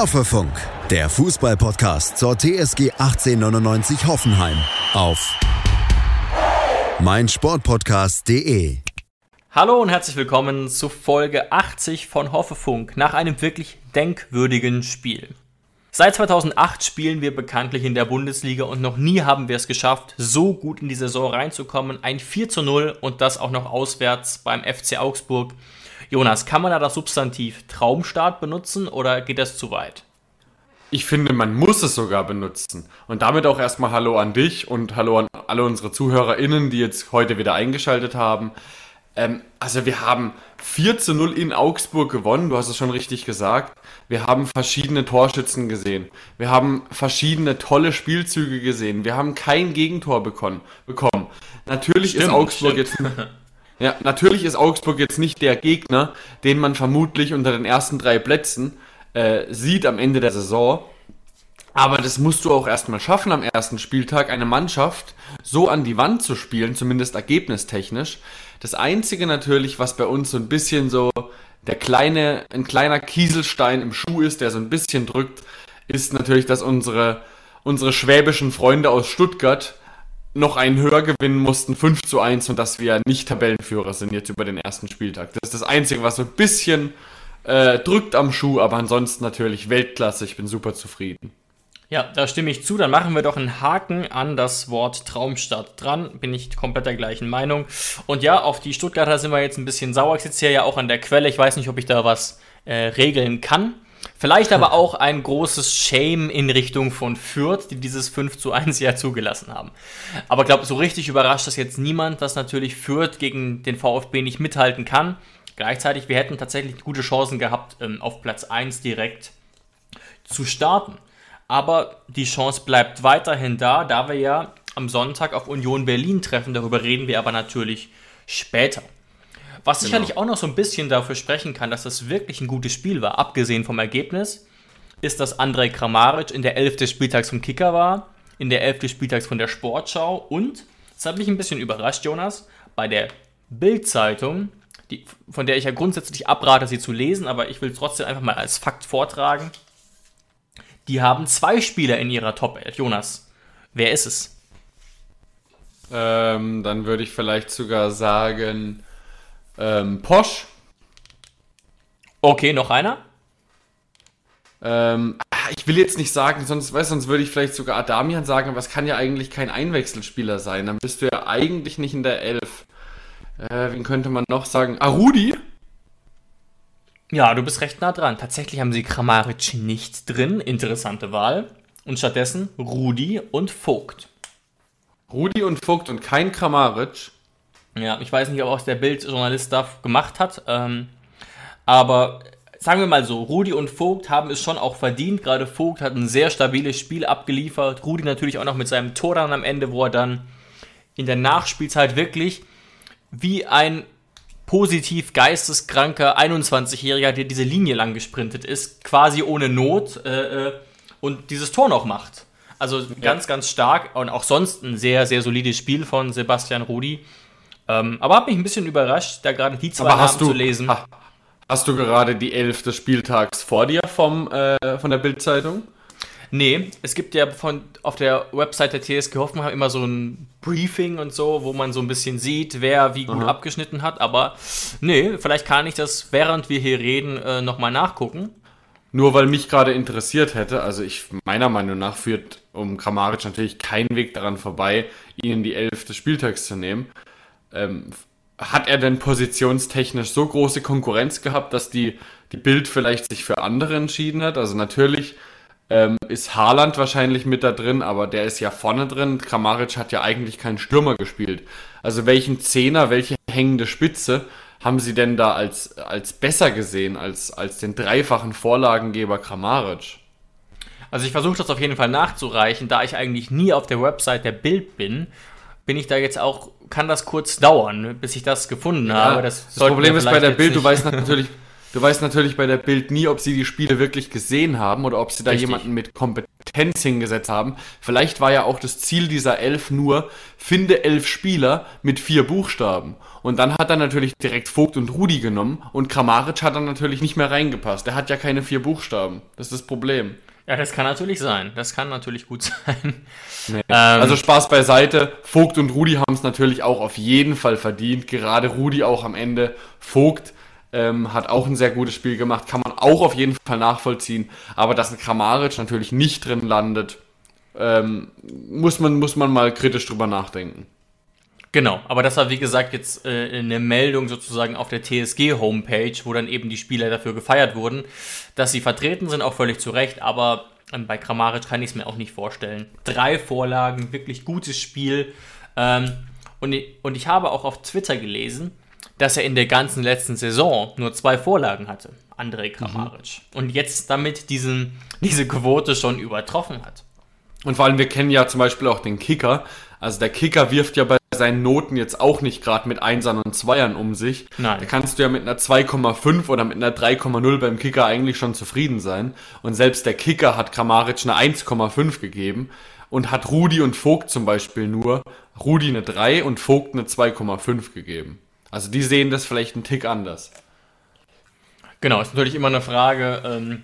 Hoffefunk, der Fußballpodcast zur TSG 1899 Hoffenheim auf meinsportpodcast.de. Hallo und herzlich willkommen zu Folge 80 von Hoffefunk nach einem wirklich denkwürdigen Spiel. Seit 2008 spielen wir bekanntlich in der Bundesliga und noch nie haben wir es geschafft, so gut in die Saison reinzukommen. Ein 4 zu 0 und das auch noch auswärts beim FC Augsburg. Jonas, kann man da das Substantiv Traumstart benutzen oder geht das zu weit? Ich finde, man muss es sogar benutzen. Und damit auch erstmal Hallo an dich und Hallo an alle unsere ZuhörerInnen, die jetzt heute wieder eingeschaltet haben. Ähm, also wir haben 4 zu 0 in Augsburg gewonnen, du hast es schon richtig gesagt. Wir haben verschiedene Torschützen gesehen. Wir haben verschiedene tolle Spielzüge gesehen. Wir haben kein Gegentor bekommen. Natürlich stimmt, ist Augsburg stimmt. jetzt. Ja, natürlich ist Augsburg jetzt nicht der Gegner, den man vermutlich unter den ersten drei Plätzen äh, sieht am Ende der Saison. Aber das musst du auch erstmal schaffen am ersten Spieltag, eine Mannschaft so an die Wand zu spielen, zumindest ergebnistechnisch. Das Einzige natürlich, was bei uns so ein bisschen so der kleine, ein kleiner Kieselstein im Schuh ist, der so ein bisschen drückt, ist natürlich, dass unsere, unsere schwäbischen Freunde aus Stuttgart noch einen höher gewinnen mussten, 5 zu 1, und dass wir nicht Tabellenführer sind jetzt über den ersten Spieltag. Das ist das Einzige, was so ein bisschen äh, drückt am Schuh, aber ansonsten natürlich Weltklasse. Ich bin super zufrieden. Ja, da stimme ich zu. Dann machen wir doch einen Haken an das Wort Traumstadt dran. Bin ich komplett der gleichen Meinung. Und ja, auf die Stuttgarter sind wir jetzt ein bisschen sauer. Ich sitze hier ja auch an der Quelle. Ich weiß nicht, ob ich da was äh, regeln kann. Vielleicht aber auch ein großes Shame in Richtung von Fürth, die dieses 5 zu 1 ja zugelassen haben. Aber ich glaube, so richtig überrascht das jetzt niemand, dass natürlich Fürth gegen den VfB nicht mithalten kann. Gleichzeitig, wir hätten tatsächlich gute Chancen gehabt, ähm, auf Platz 1 direkt zu starten. Aber die Chance bleibt weiterhin da, da wir ja am Sonntag auf Union Berlin treffen. Darüber reden wir aber natürlich später. Was genau. sicherlich auch noch so ein bisschen dafür sprechen kann, dass das wirklich ein gutes Spiel war, abgesehen vom Ergebnis, ist, dass Andrej Kramaric in der 11. des Spieltags vom Kicker war, in der 11. des Spieltags von der Sportschau und, das hat mich ein bisschen überrascht, Jonas, bei der Bild-Zeitung, von der ich ja grundsätzlich abrate, sie zu lesen, aber ich will es trotzdem einfach mal als Fakt vortragen. Die haben zwei Spieler in ihrer Top 11. Jonas, wer ist es? Ähm, dann würde ich vielleicht sogar sagen ähm, Posch. Okay, noch einer? Ähm, ah, ich will jetzt nicht sagen, sonst, weißt, sonst würde ich vielleicht sogar Adamian sagen, aber es kann ja eigentlich kein Einwechselspieler sein. Dann bist du ja eigentlich nicht in der Elf. Äh, wen könnte man noch sagen? Ah, Rudi? Ja, du bist recht nah dran. Tatsächlich haben sie Kramaric nicht drin. Interessante Wahl. Und stattdessen Rudi und Vogt. Rudi und Vogt und kein Kramaric. Ja, ich weiß nicht, ob auch der Bildjournalist das gemacht hat. Ähm, aber sagen wir mal so, Rudi und Vogt haben es schon auch verdient. Gerade Vogt hat ein sehr stabiles Spiel abgeliefert. Rudi natürlich auch noch mit seinem Tor dann am Ende, wo er dann in der Nachspielzeit wirklich wie ein positiv geisteskranker 21-Jähriger, der diese Linie lang gesprintet ist, quasi ohne Not äh, äh, und dieses Tor noch macht. Also ganz, ja. ganz stark und auch sonst ein sehr, sehr solides Spiel von Sebastian Rudi. Ähm, aber hat mich ein bisschen überrascht, da gerade die zwei aber Namen du, zu lesen. Ha, hast du gerade die Elf des Spieltags vor dir vom, äh, von der Bildzeitung? Nee, es gibt ja von, auf der Website der TSG Hoffenheim immer so ein Briefing und so, wo man so ein bisschen sieht, wer wie gut Aha. abgeschnitten hat. Aber nee, vielleicht kann ich das, während wir hier reden, äh, nochmal nachgucken. Nur weil mich gerade interessiert hätte, also ich meiner Meinung nach führt um Kramaric natürlich kein Weg daran vorbei, ihn in die Elf des Spieltags zu nehmen. Ähm, hat er denn positionstechnisch so große Konkurrenz gehabt, dass die, die Bild vielleicht sich für andere entschieden hat? Also natürlich ähm, ist Haaland wahrscheinlich mit da drin, aber der ist ja vorne drin. Kramaric hat ja eigentlich keinen Stürmer gespielt. Also welchen Zehner, welche hängende Spitze haben sie denn da als, als besser gesehen als, als den dreifachen Vorlagengeber Kramaric? Also ich versuche das auf jeden Fall nachzureichen, da ich eigentlich nie auf der Website der Bild bin bin ich da jetzt auch, kann das kurz dauern, bis ich das gefunden ja, habe. Das, das Problem ist bei der Bild, du weißt natürlich, du weißt natürlich bei der Bild nie, ob sie die Spiele wirklich gesehen haben oder ob sie da Richtig. jemanden mit Kompetenz Kompetenz hingesetzt haben. Vielleicht war ja auch das Ziel dieser elf nur, finde elf Spieler mit vier Buchstaben. Und dann hat er natürlich direkt Vogt und Rudi genommen und Kramaric hat dann natürlich nicht mehr reingepasst. Der hat ja keine vier Buchstaben. Das ist das Problem. Ja, das kann natürlich sein. Das kann natürlich gut sein. Nee. Ähm, also Spaß beiseite. Vogt und Rudi haben es natürlich auch auf jeden Fall verdient. Gerade Rudi auch am Ende. Vogt ähm, hat auch ein sehr gutes Spiel gemacht. Kann man auch auf jeden Fall nachvollziehen. Aber dass ein Kramaric natürlich nicht drin landet, ähm, muss, man, muss man mal kritisch drüber nachdenken. Genau, aber das war wie gesagt jetzt äh, eine Meldung sozusagen auf der TSG-Homepage, wo dann eben die Spieler dafür gefeiert wurden, dass sie vertreten sind, auch völlig zu Recht, aber ähm, bei Kramaric kann ich es mir auch nicht vorstellen. Drei Vorlagen, wirklich gutes Spiel. Ähm, und, und ich habe auch auf Twitter gelesen, dass er in der ganzen letzten Saison nur zwei Vorlagen hatte, André Kramaric. Mhm. Und jetzt damit diesen, diese Quote schon übertroffen hat. Und vor allem, wir kennen ja zum Beispiel auch den Kicker. Also der Kicker wirft ja bei seinen Noten jetzt auch nicht gerade mit Einsern und Zweiern um sich. Nein. Da kannst du ja mit einer 2,5 oder mit einer 3,0 beim Kicker eigentlich schon zufrieden sein. Und selbst der Kicker hat Kramaric eine 1,5 gegeben und hat Rudi und Vogt zum Beispiel nur Rudi eine 3 und Vogt eine 2,5 gegeben. Also die sehen das vielleicht einen Tick anders. Genau, ist natürlich immer eine Frage, ähm,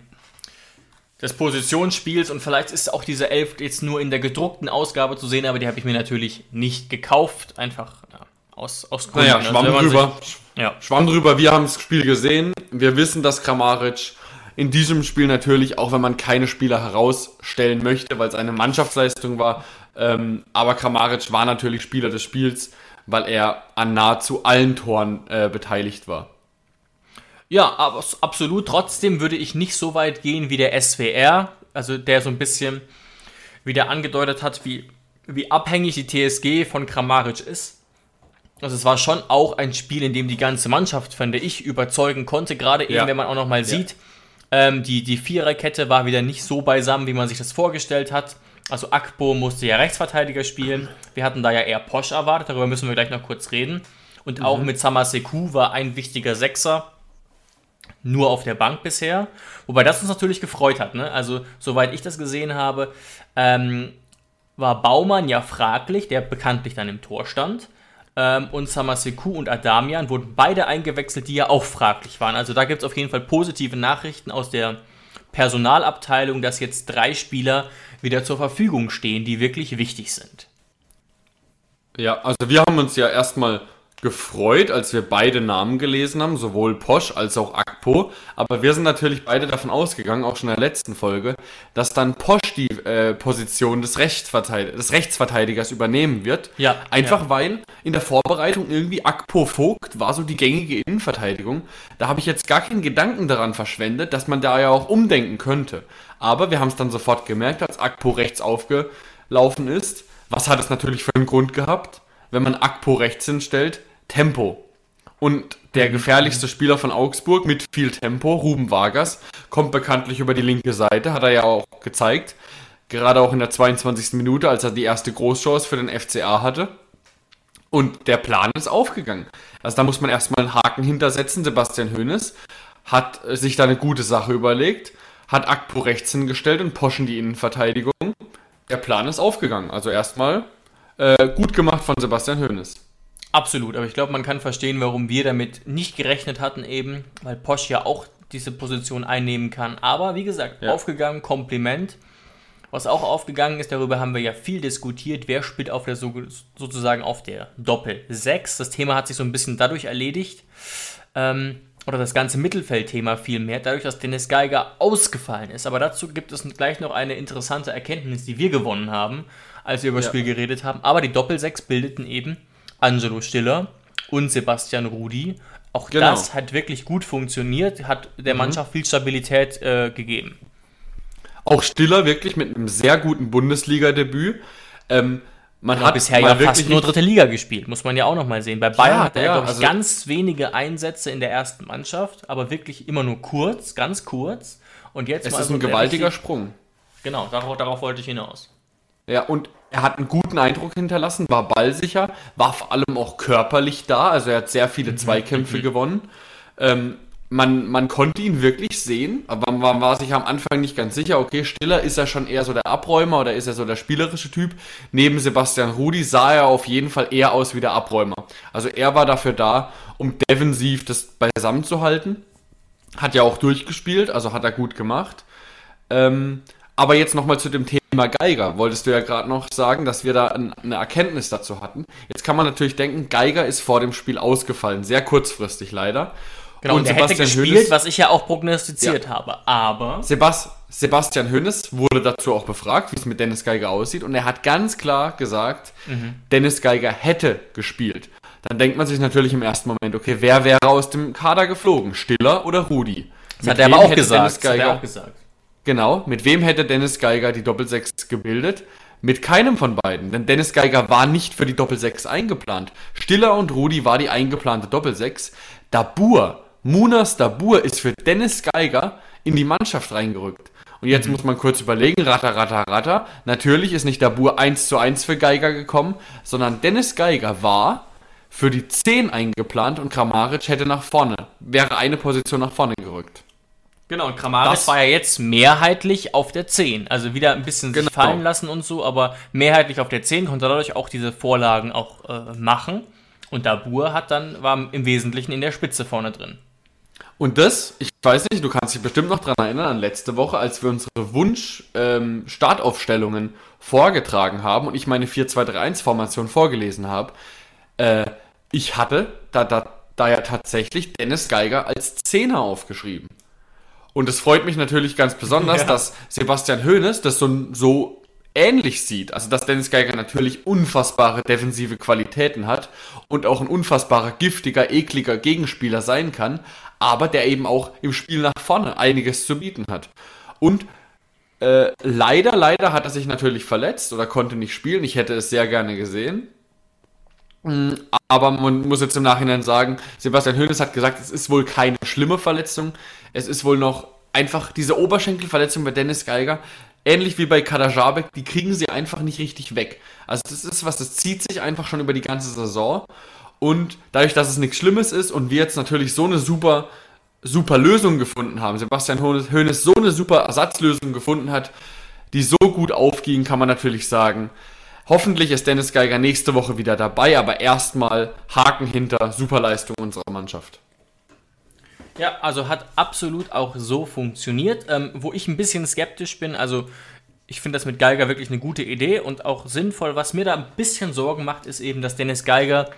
des Positionsspiels und vielleicht ist auch diese Elf jetzt nur in der gedruckten Ausgabe zu sehen, aber die habe ich mir natürlich nicht gekauft, einfach ja, aus, aus Gründen. Naja, schwamm also, drüber. Sich, ja. Schwamm drüber, wir haben das Spiel gesehen, wir wissen, dass Kramaric in diesem Spiel natürlich, auch wenn man keine Spieler herausstellen möchte, weil es eine Mannschaftsleistung war, ähm, aber Kramaric war natürlich Spieler des Spiels, weil er an nahezu allen Toren äh, beteiligt war. Ja, aber absolut. Trotzdem würde ich nicht so weit gehen wie der SWR, also der so ein bisschen wieder angedeutet hat, wie, wie abhängig die TSG von Kramaric ist. Also es war schon auch ein Spiel, in dem die ganze Mannschaft, finde ich, überzeugen konnte. Gerade eben, ja. wenn man auch nochmal ja. sieht, ähm, die, die Viererkette war wieder nicht so beisammen, wie man sich das vorgestellt hat. Also Akpo musste ja Rechtsverteidiger spielen. Wir hatten da ja eher Posch erwartet, darüber müssen wir gleich noch kurz reden. Und auch mhm. mit Samaseku war ein wichtiger Sechser nur auf der Bank bisher. Wobei das uns natürlich gefreut hat. Ne? Also, soweit ich das gesehen habe, ähm, war Baumann ja fraglich, der bekanntlich dann im Tor stand. Ähm, und Samaseku und Adamian wurden beide eingewechselt, die ja auch fraglich waren. Also da gibt es auf jeden Fall positive Nachrichten aus der Personalabteilung, dass jetzt drei Spieler wieder zur Verfügung stehen, die wirklich wichtig sind. Ja, also wir haben uns ja erstmal gefreut, als wir beide Namen gelesen haben, sowohl Posch als auch Akpo. Aber wir sind natürlich beide davon ausgegangen, auch schon in der letzten Folge, dass dann Posch die äh, Position des, Rechtsverteidig des Rechtsverteidigers übernehmen wird. Ja. Einfach ja. weil in der Vorbereitung irgendwie Akpo Vogt war so die gängige Innenverteidigung. Da habe ich jetzt gar keinen Gedanken daran verschwendet, dass man da ja auch umdenken könnte. Aber wir haben es dann sofort gemerkt, als Akpo rechts aufgelaufen ist. Was hat es natürlich für einen Grund gehabt? wenn man Akpo rechts hinstellt, Tempo. Und der gefährlichste Spieler von Augsburg mit viel Tempo, Ruben Vargas, kommt bekanntlich über die linke Seite, hat er ja auch gezeigt. Gerade auch in der 22. Minute, als er die erste Großchance für den FCA hatte. Und der Plan ist aufgegangen. Also da muss man erstmal einen Haken hintersetzen. Sebastian Hoeneß hat sich da eine gute Sache überlegt, hat Akpo rechts hingestellt und Poschen die Innenverteidigung. Der Plan ist aufgegangen. Also erstmal äh, gut gemacht von Sebastian Hoeneß. Absolut, aber ich glaube, man kann verstehen, warum wir damit nicht gerechnet hatten eben, weil Posch ja auch diese Position einnehmen kann. Aber wie gesagt, ja. aufgegangen, Kompliment. Was auch aufgegangen ist, darüber haben wir ja viel diskutiert, wer spielt auf der sozusagen auf der Doppel 6. Das Thema hat sich so ein bisschen dadurch erledigt, ähm, oder das ganze Mittelfeldthema vielmehr, dadurch, dass Dennis Geiger ausgefallen ist. Aber dazu gibt es gleich noch eine interessante Erkenntnis, die wir gewonnen haben als wir über das ja. Spiel geredet haben. Aber die Doppelsechs bildeten eben Angelo Stiller und Sebastian Rudi. Auch genau. das hat wirklich gut funktioniert, hat der mhm. Mannschaft viel Stabilität äh, gegeben. Auch Stiller wirklich mit einem sehr guten Bundesliga-Debüt. Ähm, man hat bisher ja fast nur dritte Liga gespielt, muss man ja auch nochmal sehen. Bei Bayern ja, hat er, ja, glaube ich, also ganz wenige Einsätze in der ersten Mannschaft, aber wirklich immer nur kurz, ganz kurz. Und jetzt es ist ein gewaltiger Sprung. Genau, darauf, darauf wollte ich hinaus. Ja, und er hat einen guten Eindruck hinterlassen, war ballsicher, war vor allem auch körperlich da, also er hat sehr viele mhm. Zweikämpfe mhm. gewonnen. Ähm, man, man konnte ihn wirklich sehen, aber man war sich am Anfang nicht ganz sicher, okay, Stiller ist er schon eher so der Abräumer oder ist er so der spielerische Typ. Neben Sebastian Rudi sah er auf jeden Fall eher aus wie der Abräumer. Also er war dafür da, um defensiv das beisammen zu halten. Hat ja auch durchgespielt, also hat er gut gemacht. Ähm, aber jetzt nochmal zu dem Thema Geiger. Wolltest du ja gerade noch sagen, dass wir da eine Erkenntnis dazu hatten. Jetzt kann man natürlich denken, Geiger ist vor dem Spiel ausgefallen, sehr kurzfristig leider. Genau, und, und Sebastian hätte gespielt, Hönes, was ich ja auch prognostiziert ja. habe. Aber. Sebast, Sebastian Hönes wurde dazu auch befragt, wie es mit Dennis Geiger aussieht. Und er hat ganz klar gesagt, mhm. Dennis Geiger hätte gespielt. Dann denkt man sich natürlich im ersten Moment, okay, wer wäre aus dem Kader geflogen? Stiller oder Rudi? Das hat er aber auch gesagt. Geiger, hat er auch gesagt. Genau, mit wem hätte Dennis Geiger die Doppelsechs gebildet? Mit keinem von beiden, denn Dennis Geiger war nicht für die Doppelsechs eingeplant. Stiller und Rudi war die eingeplante Doppelsechs. Dabur Munas Dabur ist für Dennis Geiger in die Mannschaft reingerückt. Und jetzt mhm. muss man kurz überlegen, ratter, ratter, ratter. Natürlich ist nicht Dabur 1 zu 1 für Geiger gekommen, sondern Dennis Geiger war für die 10 eingeplant und Kramaric hätte nach vorne, wäre eine Position nach vorne gerückt. Genau, und Kramaric das war ja jetzt mehrheitlich auf der 10. Also wieder ein bisschen genau. sich fallen lassen und so, aber mehrheitlich auf der 10, konnte dadurch auch diese Vorlagen auch äh, machen. Und Dabur hat dann, war im Wesentlichen in der Spitze vorne drin. Und das, ich weiß nicht, du kannst dich bestimmt noch daran erinnern, an letzte Woche, als wir unsere Wunsch-Startaufstellungen ähm, vorgetragen haben und ich meine 4-2-3-1-Formation vorgelesen habe. Äh, ich hatte da, da, da ja tatsächlich Dennis Geiger als Zehner aufgeschrieben. Und es freut mich natürlich ganz besonders, ja. dass Sebastian Hoeneß das so, so ähnlich sieht. Also, dass Dennis Geiger natürlich unfassbare defensive Qualitäten hat und auch ein unfassbarer, giftiger, ekliger Gegenspieler sein kann, aber der eben auch im Spiel nach vorne einiges zu bieten hat. Und äh, leider, leider hat er sich natürlich verletzt oder konnte nicht spielen. Ich hätte es sehr gerne gesehen. Mm, aber man muss jetzt im Nachhinein sagen, Sebastian Hoeneß hat gesagt, es ist wohl keine schlimme Verletzung. Es ist wohl noch einfach diese Oberschenkelverletzung bei Dennis Geiger, ähnlich wie bei Kadajabek, die kriegen sie einfach nicht richtig weg. Also das ist was, das zieht sich einfach schon über die ganze Saison. Und dadurch, dass es nichts Schlimmes ist und wir jetzt natürlich so eine super, super Lösung gefunden haben, Sebastian Hoeneß so eine super Ersatzlösung gefunden hat, die so gut aufging, kann man natürlich sagen, hoffentlich ist Dennis Geiger nächste Woche wieder dabei, aber erstmal Haken hinter Superleistung unserer Mannschaft. Ja, also hat absolut auch so funktioniert. Ähm, wo ich ein bisschen skeptisch bin, also ich finde das mit Geiger wirklich eine gute Idee und auch sinnvoll. Was mir da ein bisschen Sorgen macht, ist eben, dass Dennis Geiger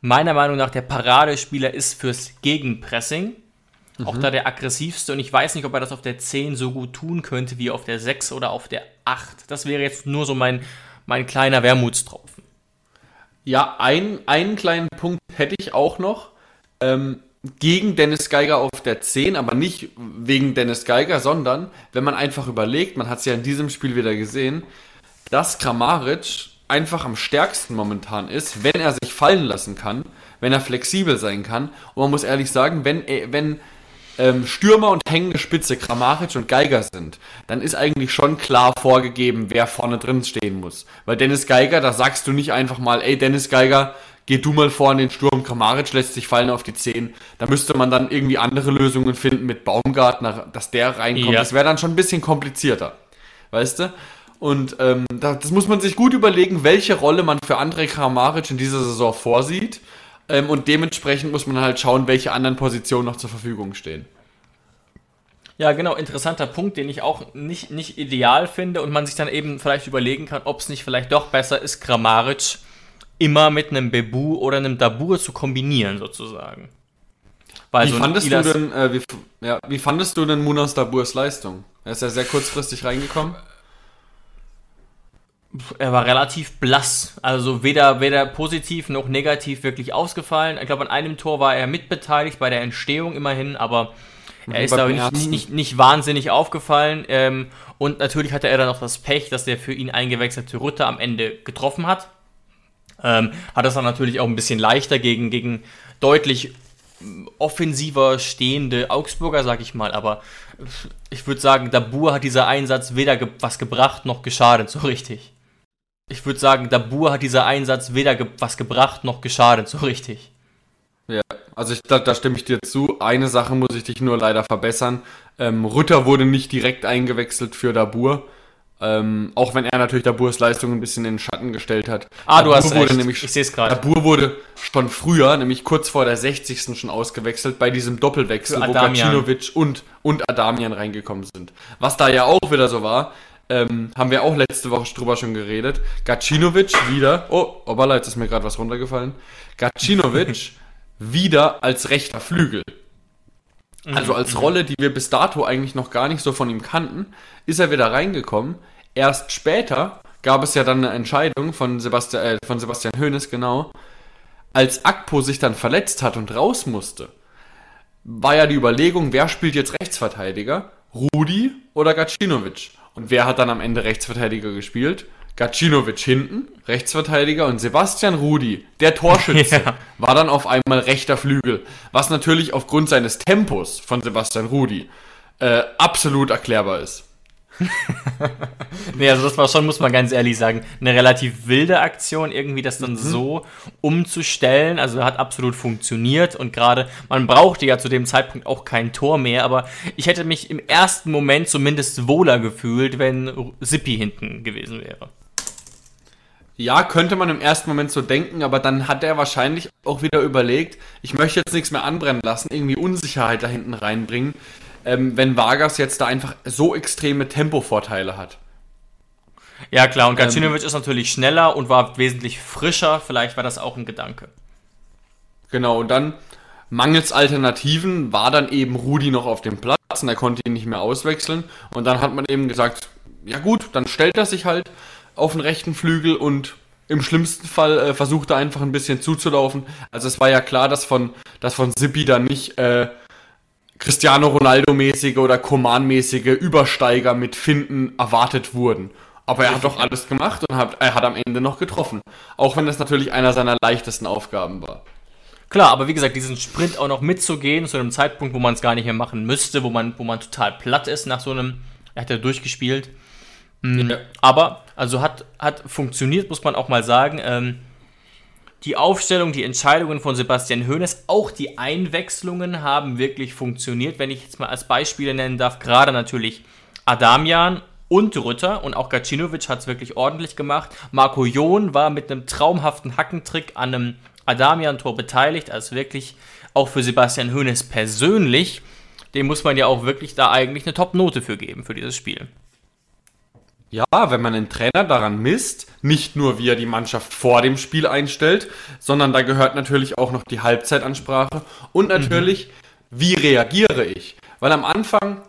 meiner Meinung nach der Paradespieler ist fürs Gegenpressing. Mhm. Auch da der aggressivste und ich weiß nicht, ob er das auf der 10 so gut tun könnte wie auf der 6 oder auf der 8. Das wäre jetzt nur so mein, mein kleiner Wermutstropfen. Ja, ein, einen kleinen Punkt hätte ich auch noch. Ähm, gegen Dennis Geiger auf der 10, aber nicht wegen Dennis Geiger, sondern wenn man einfach überlegt, man hat es ja in diesem Spiel wieder gesehen, dass Kramaric einfach am stärksten momentan ist, wenn er sich fallen lassen kann, wenn er flexibel sein kann. Und man muss ehrlich sagen, wenn, äh, wenn ähm, Stürmer und hängende Spitze Kramaric und Geiger sind, dann ist eigentlich schon klar vorgegeben, wer vorne drin stehen muss. Weil Dennis Geiger, da sagst du nicht einfach mal, ey Dennis Geiger, geh du mal vor in den Sturm, Kramaric lässt sich fallen auf die 10. Da müsste man dann irgendwie andere Lösungen finden mit Baumgartner, dass der reinkommt. Ja. Das wäre dann schon ein bisschen komplizierter. Weißt du? Und ähm, das muss man sich gut überlegen, welche Rolle man für Andrej Kramaric in dieser Saison vorsieht. Ähm, und dementsprechend muss man halt schauen, welche anderen Positionen noch zur Verfügung stehen. Ja, genau, interessanter Punkt, den ich auch nicht, nicht ideal finde und man sich dann eben vielleicht überlegen kann, ob es nicht vielleicht doch besser ist, Kramaric immer mit einem Bebu oder einem Dabur zu kombinieren, sozusagen. Wie, so fandest du denn, äh, wie, ja, wie fandest du denn Munas Daburs Leistung? Er ist ja sehr kurzfristig reingekommen er war relativ blass. Also weder, weder positiv noch negativ wirklich ausgefallen. Ich glaube, an einem Tor war er mitbeteiligt bei der Entstehung immerhin, aber er ist da nicht, nicht, nicht, wahnsinnig aufgefallen. Ähm, und natürlich hatte er dann noch das Pech, dass der für ihn eingewechselte Rutte am Ende getroffen hat. Ähm, hat das dann natürlich auch ein bisschen leichter gegen, gegen deutlich offensiver stehende Augsburger, sag ich mal. Aber ich würde sagen, Dabur hat dieser Einsatz weder ge was gebracht noch geschadet, so richtig. Ich würde sagen, Dabur hat dieser Einsatz weder ge was gebracht noch geschadet, so richtig. Ja, Also ich, da, da stimme ich dir zu. Eine Sache muss ich dich nur leider verbessern. Ähm, Rütter wurde nicht direkt eingewechselt für Dabur. Ähm, auch wenn er natürlich Daburs Leistung ein bisschen in den Schatten gestellt hat. Ah, du Dabur hast wurde recht. Nämlich, Ich seh's gerade. Dabur wurde schon früher, nämlich kurz vor der 60. schon ausgewechselt, bei diesem Doppelwechsel, wo. Gacinovic und, und Adamian reingekommen sind. Was da ja auch wieder so war, ähm, haben wir auch letzte Woche drüber schon geredet. Gacinovic wieder, oh, obala, jetzt ist mir gerade was runtergefallen. Gacinovic wieder als rechter Flügel. Also als Rolle, die wir bis dato eigentlich noch gar nicht so von ihm kannten, ist er wieder reingekommen. Erst später gab es ja dann eine Entscheidung von Sebastian, äh, von Sebastian Hoeneß, genau. Als Akpo sich dann verletzt hat und raus musste, war ja die Überlegung, wer spielt jetzt Rechtsverteidiger? Rudi oder Gacinovic? Und wer hat dann am Ende Rechtsverteidiger gespielt? Gacinovic hinten, Rechtsverteidiger und Sebastian Rudi, der Torschütze, Ja. war dann auf einmal rechter Flügel. Was natürlich aufgrund seines Tempos von Sebastian Rudi äh, absolut erklärbar ist. Nee, also das war schon, muss man ganz ehrlich sagen, eine relativ wilde Aktion, irgendwie das Mhm. dann so umzustellen. Also hat absolut funktioniert und gerade, man brauchte ja zu dem Zeitpunkt auch kein Tor mehr, aber ich hätte mich im ersten Moment zumindest wohler gefühlt, wenn Sippi hinten gewesen wäre. Ja, könnte man im ersten Moment so denken, aber dann hat er wahrscheinlich auch wieder überlegt, ich möchte jetzt nichts mehr anbrennen lassen, irgendwie Unsicherheit da hinten reinbringen, ähm, wenn Vargas jetzt da einfach so extreme Tempovorteile hat. Ja klar, und Gacinovic ist natürlich schneller und war wesentlich frischer, vielleicht war das auch ein Gedanke. Genau, und dann mangels Alternativen war dann eben Rudi noch auf dem Platz und er konnte ihn nicht mehr auswechseln. Und dann hat man eben gesagt, ja gut, dann stellt er sich halt auf den rechten Flügel und im schlimmsten Fall äh, versucht er einfach ein bisschen zuzulaufen. Also es war ja klar, dass von, dass von Sippi dann nicht äh, Cristiano Ronaldo-mäßige oder Coman-mäßige Übersteiger mit Finden erwartet wurden. Aber er hat doch alles gemacht und hat, er hat am Ende noch getroffen. Auch wenn das natürlich einer seiner leichtesten Aufgaben war. Klar, aber wie gesagt, diesen Sprint auch noch mitzugehen, zu einem Zeitpunkt, wo man es gar nicht mehr machen müsste, wo man, wo man total platt ist nach so einem, er hat ja durchgespielt. Mm, Ja. Aber, also hat, hat funktioniert, muss man auch mal sagen. Ähm, die Aufstellung, die Entscheidungen von Sebastian Hoeneß, auch die Einwechslungen haben wirklich funktioniert. Wenn ich jetzt mal als Beispiele nennen darf, gerade natürlich Adamian und Rütter und auch Gacinovic hat es wirklich ordentlich gemacht. Marco Jon war mit einem traumhaften Hackentrick an einem Adamian-Tor beteiligt, also wirklich auch für Sebastian Hoeneß persönlich. Dem muss man ja auch wirklich da eigentlich eine Top-Note für geben, für dieses Spiel. Ja, wenn man einen Trainer daran misst, nicht nur wie er die Mannschaft vor dem Spiel einstellt, sondern da gehört natürlich auch noch die Halbzeitansprache und natürlich, wie reagiere ich? Weil am Anfang,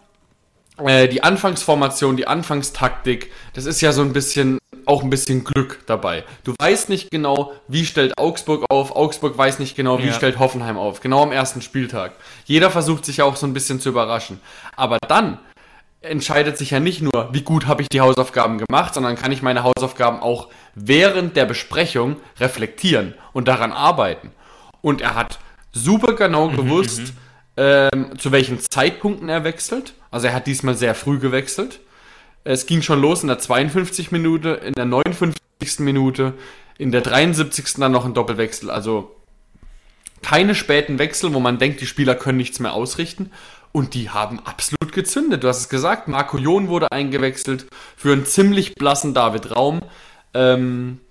äh, die Anfangsformation, die Anfangstaktik, das ist ja so ein bisschen, auch ein bisschen Glück dabei. Du weißt nicht genau, wie stellt Augsburg auf, Augsburg weiß nicht genau, wie Ja. stellt Hoffenheim auf, genau am ersten Spieltag. Jeder versucht sich ja auch so ein bisschen zu überraschen. Aber dann entscheidet sich ja nicht nur, wie gut habe ich die Hausaufgaben gemacht, sondern kann ich meine Hausaufgaben auch während der Besprechung reflektieren und daran arbeiten. Und er hat super genau gewusst, ähm, zu welchen Zeitpunkten er wechselt. Also er hat diesmal sehr früh gewechselt. Es ging schon los in der 52. Minute, in der 59. Minute, in der 73. dann noch ein Doppelwechsel. Also keine späten Wechsel, wo man denkt, die Spieler können nichts mehr ausrichten. Und die haben absolut gezündet. Du hast es gesagt, Marco Jon wurde eingewechselt für einen ziemlich blassen David Raum. Ähm,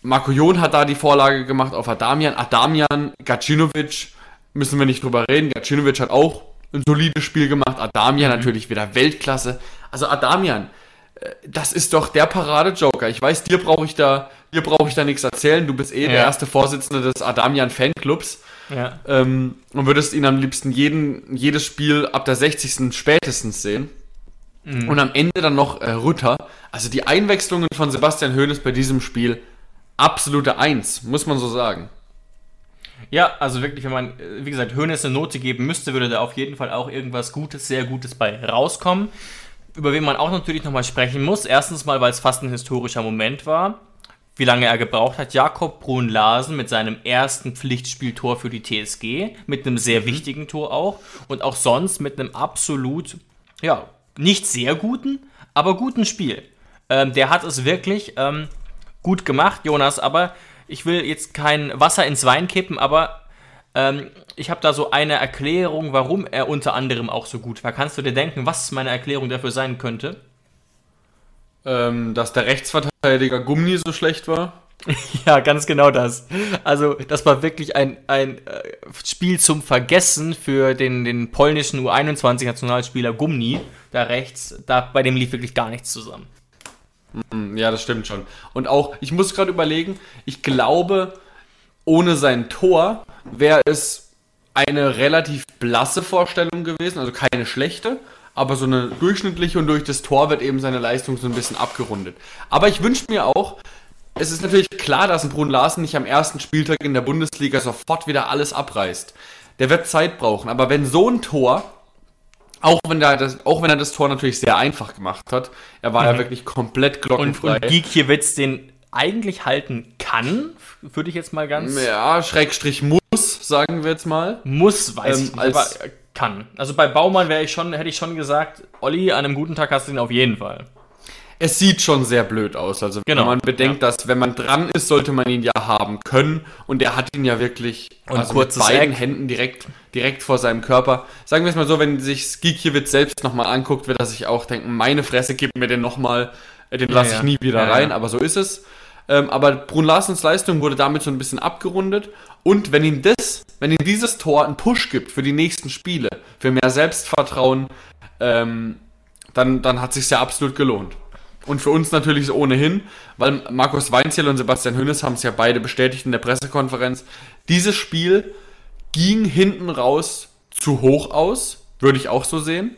Marco Jon hat da die Vorlage gemacht auf Adamian. Adamian, Gacinovic, müssen wir nicht drüber reden. Gacinovic hat auch ein solides Spiel gemacht. Adamian natürlich wieder Weltklasse. Also Adamian, äh, das ist doch der Paradejoker. Ich weiß, dir brauche ich da, dir brauche ich da nichts erzählen. Du bist eh der Ja. erste Vorsitzende des Adamian Fanclubs Ja. ähm, und würdest ihn am liebsten jeden, jedes Spiel ab der 60. spätestens sehen. Und am Ende dann noch äh, Rütter. Also die Einwechslungen von Sebastian Hoeneß bei diesem Spiel, absolute Eins, muss man so sagen. Ja, also wirklich, wenn man, äh, wie gesagt, Hoeneß eine Note geben müsste, würde da auf jeden Fall auch irgendwas Gutes, sehr Gutes bei rauskommen. Über wen man auch natürlich nochmal sprechen muss. Erstens mal, weil es fast ein historischer Moment war. Wie lange er gebraucht hat. Jakob Brun Larsen mit seinem ersten Pflichtspieltor für die TSG. Mit einem sehr wichtigen Tor auch. Und auch sonst mit einem absolut, ja, nicht sehr guten, aber guten Spiel. Ähm, der hat es wirklich ähm, gut gemacht, Jonas, aber ich will jetzt kein Wasser ins Wein kippen, aber Ähm, ich habe da so eine Erklärung, warum er unter anderem auch so gut war. Kannst du dir denken, was meine Erklärung dafür sein könnte? Ähm, dass der Rechtsverteidiger Gummi so schlecht war. Ja, ganz genau das. Also, das war wirklich ein, ein äh, Spiel zum Vergessen für den, den polnischen U21-Nationalspieler Gumni, da rechts. Da, bei dem lief wirklich gar nichts zusammen. Hm, ja, das stimmt schon. Und auch, ich muss gerade überlegen, ich glaube, ohne sein Tor wäre es eine relativ blasse Vorstellung gewesen, also keine schlechte, aber so eine durchschnittliche und durch das Tor wird eben seine Leistung so ein bisschen abgerundet. Aber ich wünsche mir auch, es ist natürlich klar, dass ein Brun Larsen nicht am ersten Spieltag in der Bundesliga sofort wieder alles abreißt. Der wird Zeit brauchen, aber wenn so ein Tor, auch wenn, er das, auch wenn er das Tor natürlich sehr einfach gemacht hat, er war mhm. ja wirklich komplett glockenfrei. Und, und Giekiewicz den eigentlich halten kann, würde ich jetzt mal ganz. Ja, Schrägstrich muss, sagen wir jetzt mal. Muss, weiß ähm, ich nicht, aber kann. Also bei Baumann wäre ich schon, hätte ich schon gesagt, Olli, an einem guten Tag hast du ihn auf jeden Fall es sieht schon sehr blöd aus. Also genau. wenn man bedenkt, ja. dass wenn man dran ist, sollte man ihn ja haben können. Und er hat ihn ja wirklich und also mit beiden Eck. Händen direkt, direkt vor seinem Körper. Sagen wir es mal so, wenn sich Skikiewicz selbst nochmal anguckt, wird er sich auch denken, meine Fresse, gib mir den nochmal, äh, den lasse ja, ich nie wieder ja, rein. Aber so ist es. Ähm, aber Brun Larsens Leistung wurde damit so ein bisschen abgerundet. Und wenn ihm das, wenn ihm dieses Tor einen Push gibt für die nächsten Spiele, für mehr Selbstvertrauen, ähm, dann, dann hat sich ja absolut gelohnt. Und für uns natürlich ohnehin, weil Markus Weinziel und Sebastian Hönes haben es ja beide bestätigt in der Pressekonferenz. Dieses Spiel ging hinten raus zu hoch aus, würde ich auch so sehen.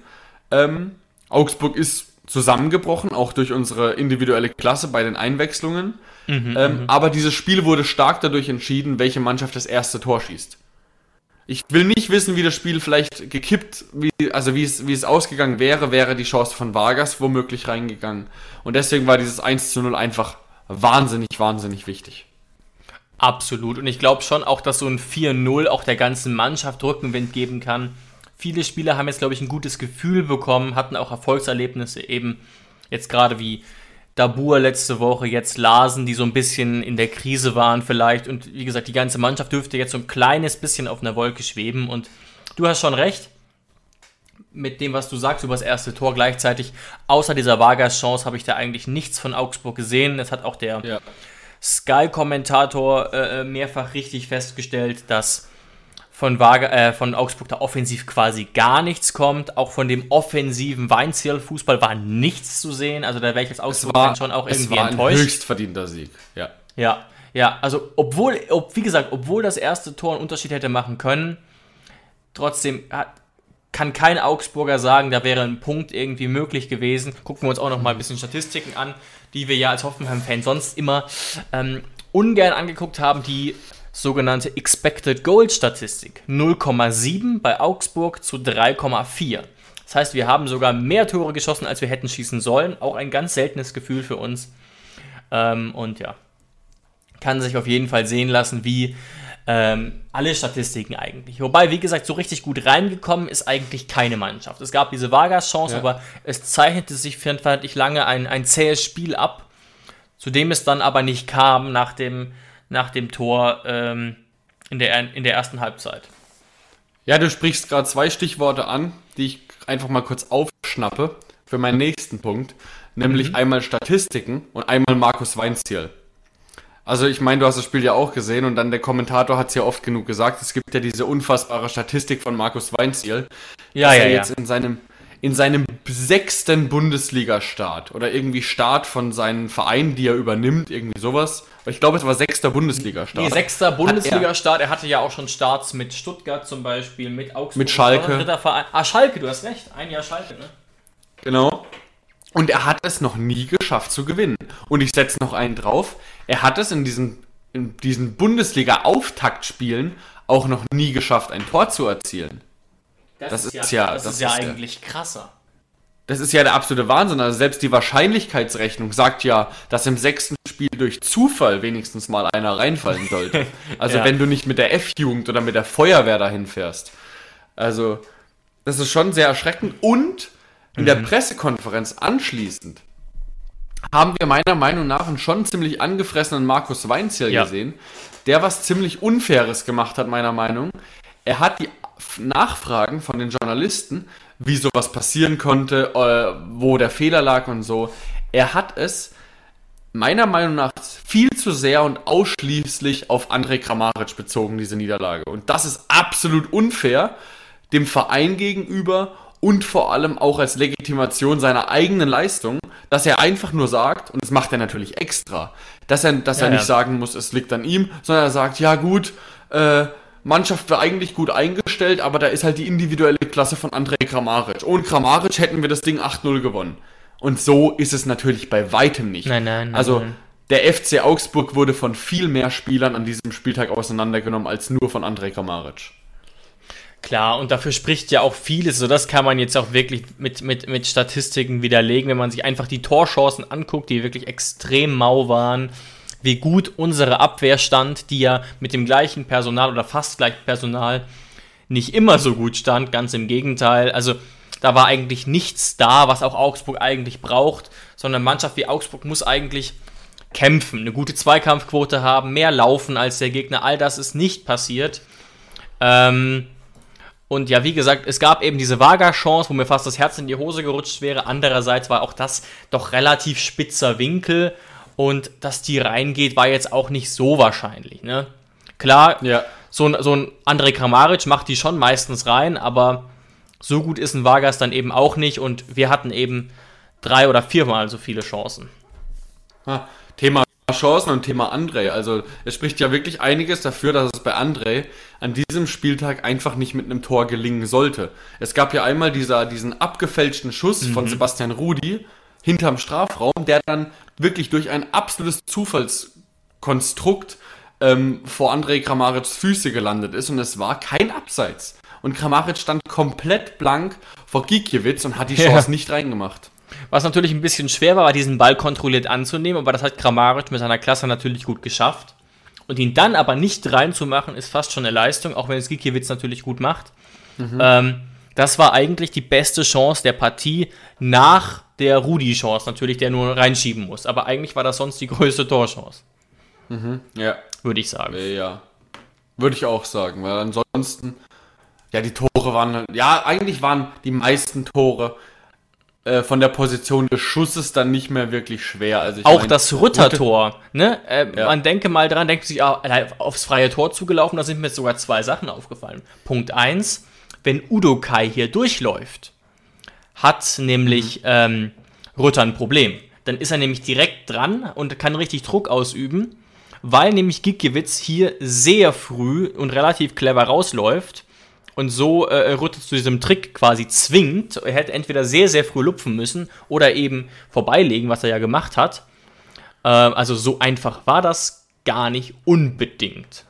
Ähm, Augsburg ist zusammengebrochen, auch durch unsere individuelle Klasse bei den Einwechslungen. Mhm, ähm, aber dieses Spiel wurde stark dadurch entschieden, welche Mannschaft das erste Tor schießt. Ich will nicht wissen, wie das Spiel vielleicht gekippt, wie, also wie es, wie es ausgegangen wäre, wäre die Chance von Vargas womöglich reingegangen. Und deswegen war dieses 1 zu 0 einfach wahnsinnig, wahnsinnig wichtig. Absolut. Und ich glaube schon auch, dass so ein 4-0 auch der ganzen Mannschaft Rückenwind geben kann. Viele Spieler haben jetzt, glaube ich, ein gutes Gefühl bekommen, hatten auch Erfolgserlebnisse, eben jetzt gerade wie Dabur letzte Woche, jetzt Larsen, die so ein bisschen in der Krise waren vielleicht. Und wie gesagt, die ganze Mannschaft dürfte jetzt so ein kleines bisschen auf einer Wolke schweben. Und du hast schon recht mit dem, was du sagst über das erste Tor gleichzeitig. Außer dieser Vargas-Chance habe ich da eigentlich nichts von Augsburg gesehen. Das hat auch der ja. Sky-Kommentator äh, mehrfach richtig festgestellt, dass von, Wager, äh, von Augsburg da offensiv quasi gar nichts kommt. Auch von dem offensiven Weinzierl-Fußball war nichts zu sehen. Also da wäre ich als Augsburg schon auch irgendwie es war enttäuscht. Ein höchst verdienter Sieg, ja. Ja, ja, also obwohl, ob, wie gesagt, obwohl das erste Tor einen Unterschied hätte machen können, trotzdem hat, kann kein Augsburger sagen, da wäre ein Punkt irgendwie möglich gewesen. Gucken wir uns auch noch mal ein bisschen Statistiken an, die wir ja als Hoffenheim-Fan sonst immer ähm, ungern angeguckt haben. Die sogenannte Expected Goal Statistik. 0,7 bei Augsburg zu 3,4. Das heißt, wir haben sogar mehr Tore geschossen, als wir hätten schießen sollen. Auch ein ganz seltenes Gefühl für uns. Ähm, und ja, kann sich auf jeden Fall sehen lassen, wie ähm, alle Statistiken eigentlich. Wobei, wie gesagt, so richtig gut reingekommen ist eigentlich keine Mannschaft. Es gab diese Vargas-Chance, ja. aber es zeichnete sich, fand ich, lange ein, ein zähes Spiel ab, zu dem es dann aber nicht kam nach dem nach dem Tor ähm, in, der, in der ersten Halbzeit. Ja, du sprichst gerade zwei Stichworte an, die ich einfach mal kurz aufschnappe für meinen nächsten Punkt, nämlich mhm. einmal Statistiken und einmal Markus Weinziel. Also ich meine, du hast das Spiel ja auch gesehen und dann der Kommentator hat es ja oft genug gesagt, es gibt ja diese unfassbare Statistik von Markus Weinziel, ja, dass ja, er ja. jetzt in seinem in seinem sechsten Bundesliga-Start oder irgendwie Start von seinen Vereinen, die er übernimmt, irgendwie sowas. Ich glaube, es war sechster Bundesliga-Start. Nee, sechster Bundesliga-Start. Er hatte ja auch schon Starts mit Stuttgart zum Beispiel, mit Augsburg. Mit Schalke. Ah, Schalke, du hast recht. Ein Jahr Schalke, ne? Genau. Und er hat es noch nie geschafft zu gewinnen. Und ich setze noch einen drauf. Er hat es in diesen, in diesen Bundesliga-Auftaktspielen auch noch nie geschafft, ein Tor zu erzielen. Das, das ist, ist, ja, das, das ist ja eigentlich der, krasser. Das ist ja der absolute Wahnsinn. Also selbst die Wahrscheinlichkeitsrechnung sagt ja, dass im sechsten Spiel durch Zufall wenigstens mal einer reinfallen sollte. Also ja. wenn du nicht mit der F-Jugend oder mit der Feuerwehr dahin fährst. Also das ist schon sehr erschreckend. Und in mhm. der Pressekonferenz anschließend haben wir meiner Meinung nach einen schon ziemlich angefressenen Markus Weinzierl Ja. gesehen, der was ziemlich Unfaires gemacht hat, meiner Meinung. Er hat die Nachfragen von den Journalisten, wie sowas passieren konnte, äh, wo der Fehler lag und so, er hat es meiner Meinung nach viel zu sehr und ausschließlich auf Andrej Kramaric bezogen, diese Niederlage. Und das ist absolut unfair dem Verein gegenüber und vor allem auch als Legitimation seiner eigenen Leistung, dass er einfach nur sagt, und das macht er natürlich extra, dass er, dass Ja, er nicht ja. sagen muss, es liegt an ihm, sondern er sagt, ja gut, äh, Mannschaft war eigentlich gut eingestellt, aber da ist halt die individuelle Klasse von Andrej Kramaric. Ohne Kramaric hätten wir das Ding 8-0 gewonnen. Und so ist es natürlich bei weitem nicht. Nein, nein, nein, Also nein. der FC Augsburg wurde von viel mehr Spielern an diesem Spieltag auseinandergenommen als nur von Andrej Kramaric. Klar, und dafür spricht ja auch vieles. So, das kann man jetzt auch wirklich mit, mit, mit Statistiken widerlegen, wenn man sich einfach die Torchancen anguckt, die wirklich extrem mau waren. Wie gut unsere Abwehr stand, die ja mit dem gleichen Personal oder fast gleichen Personal nicht immer so gut stand, ganz im Gegenteil. Also da war eigentlich nichts da, was auch Augsburg eigentlich braucht, sondern eine Mannschaft wie Augsburg muss eigentlich kämpfen, eine gute Zweikampfquote haben, mehr laufen als der Gegner. All das ist nicht passiert. Ähm, und ja, wie gesagt, es gab eben diese Vaga-Chance, wo mir fast das Herz in die Hose gerutscht wäre. Andererseits war auch das doch relativ spitzer Winkel. Und dass die reingeht, war jetzt auch nicht so wahrscheinlich. Ne? Klar, Ja. so ein, so ein Andrej Kramaric macht die schon meistens rein, aber so gut ist ein Vargas dann eben auch nicht. Und wir hatten eben drei oder viermal so viele Chancen. Ha, Thema Chancen und Thema André. Also es spricht ja wirklich einiges dafür, dass es bei André an diesem Spieltag einfach nicht mit einem Tor gelingen sollte. Es gab ja einmal dieser, diesen abgefälschten Schuss von Sebastian Rudi hinterm Strafraum, der dann wirklich durch ein absolutes Zufallskonstrukt ähm, vor André Kramarics Füße gelandet ist und es war kein Abseits. Und Kramaric stand komplett blank vor Gikiewicz und hat die Ja. Chance nicht reingemacht. Was natürlich ein bisschen schwer war, war diesen Ball kontrolliert anzunehmen, aber das hat Kramaric mit seiner Klasse natürlich gut geschafft. Und ihn dann aber nicht reinzumachen, ist fast schon eine Leistung, auch wenn es Gikiewicz natürlich gut macht. Ähm, das war eigentlich die beste Chance der Partie nach der Rudi-Chance, natürlich, der nur reinschieben muss. Aber eigentlich war das sonst die größte Torchance, Ja. würde ich sagen. Äh, Ja, würde ich auch sagen, weil ansonsten, ja, die Tore waren, halt- ja, eigentlich waren die meisten Tore äh, von der Position des Schusses dann nicht mehr wirklich schwer. Also Auch mein, das Rütter-Tor, ne? Äh, Ja. Man denke mal dran, denkt sich ah, aufs freie Tor zugelaufen, da sind mir jetzt sogar zwei Sachen aufgefallen. Punkt 1, wenn Udo Kai hier durchläuft, hat nämlich ähm, Rütter ein Problem. Dann ist er nämlich direkt dran und kann richtig Druck ausüben, weil nämlich Gikiewicz hier sehr früh und relativ clever rausläuft und so äh, Rütter zu diesem Trick quasi zwingt. Er hätte entweder sehr, sehr früh lupfen müssen oder eben vorbeilegen, was er ja gemacht hat. Ähm, also so einfach war das gar nicht unbedingt.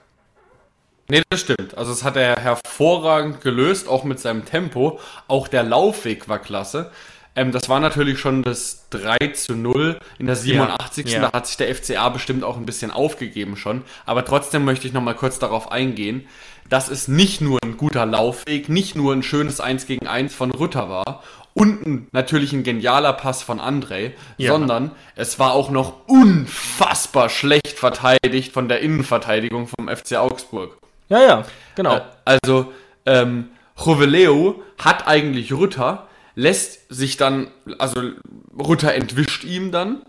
Nee, das stimmt. Also das hat er hervorragend gelöst, auch mit seinem Tempo. Auch der Laufweg war klasse. Ähm, das war natürlich schon das 3 zu 0 in der 87. Ja. Da hat sich der FCA bestimmt auch ein bisschen aufgegeben schon. Aber trotzdem möchte ich nochmal kurz darauf eingehen, dass es nicht nur ein guter Laufweg, nicht nur ein schönes 1 gegen 1 von Rutter war und ein, natürlich ein genialer Pass von André, Ja. sondern es war auch noch unfassbar schlecht verteidigt von der Innenverteidigung vom FC Augsburg. Ja, ja, genau. Äh, Also, ähm, Joveleo hat eigentlich Rütter, lässt sich dann, also Rütter entwischt ihm dann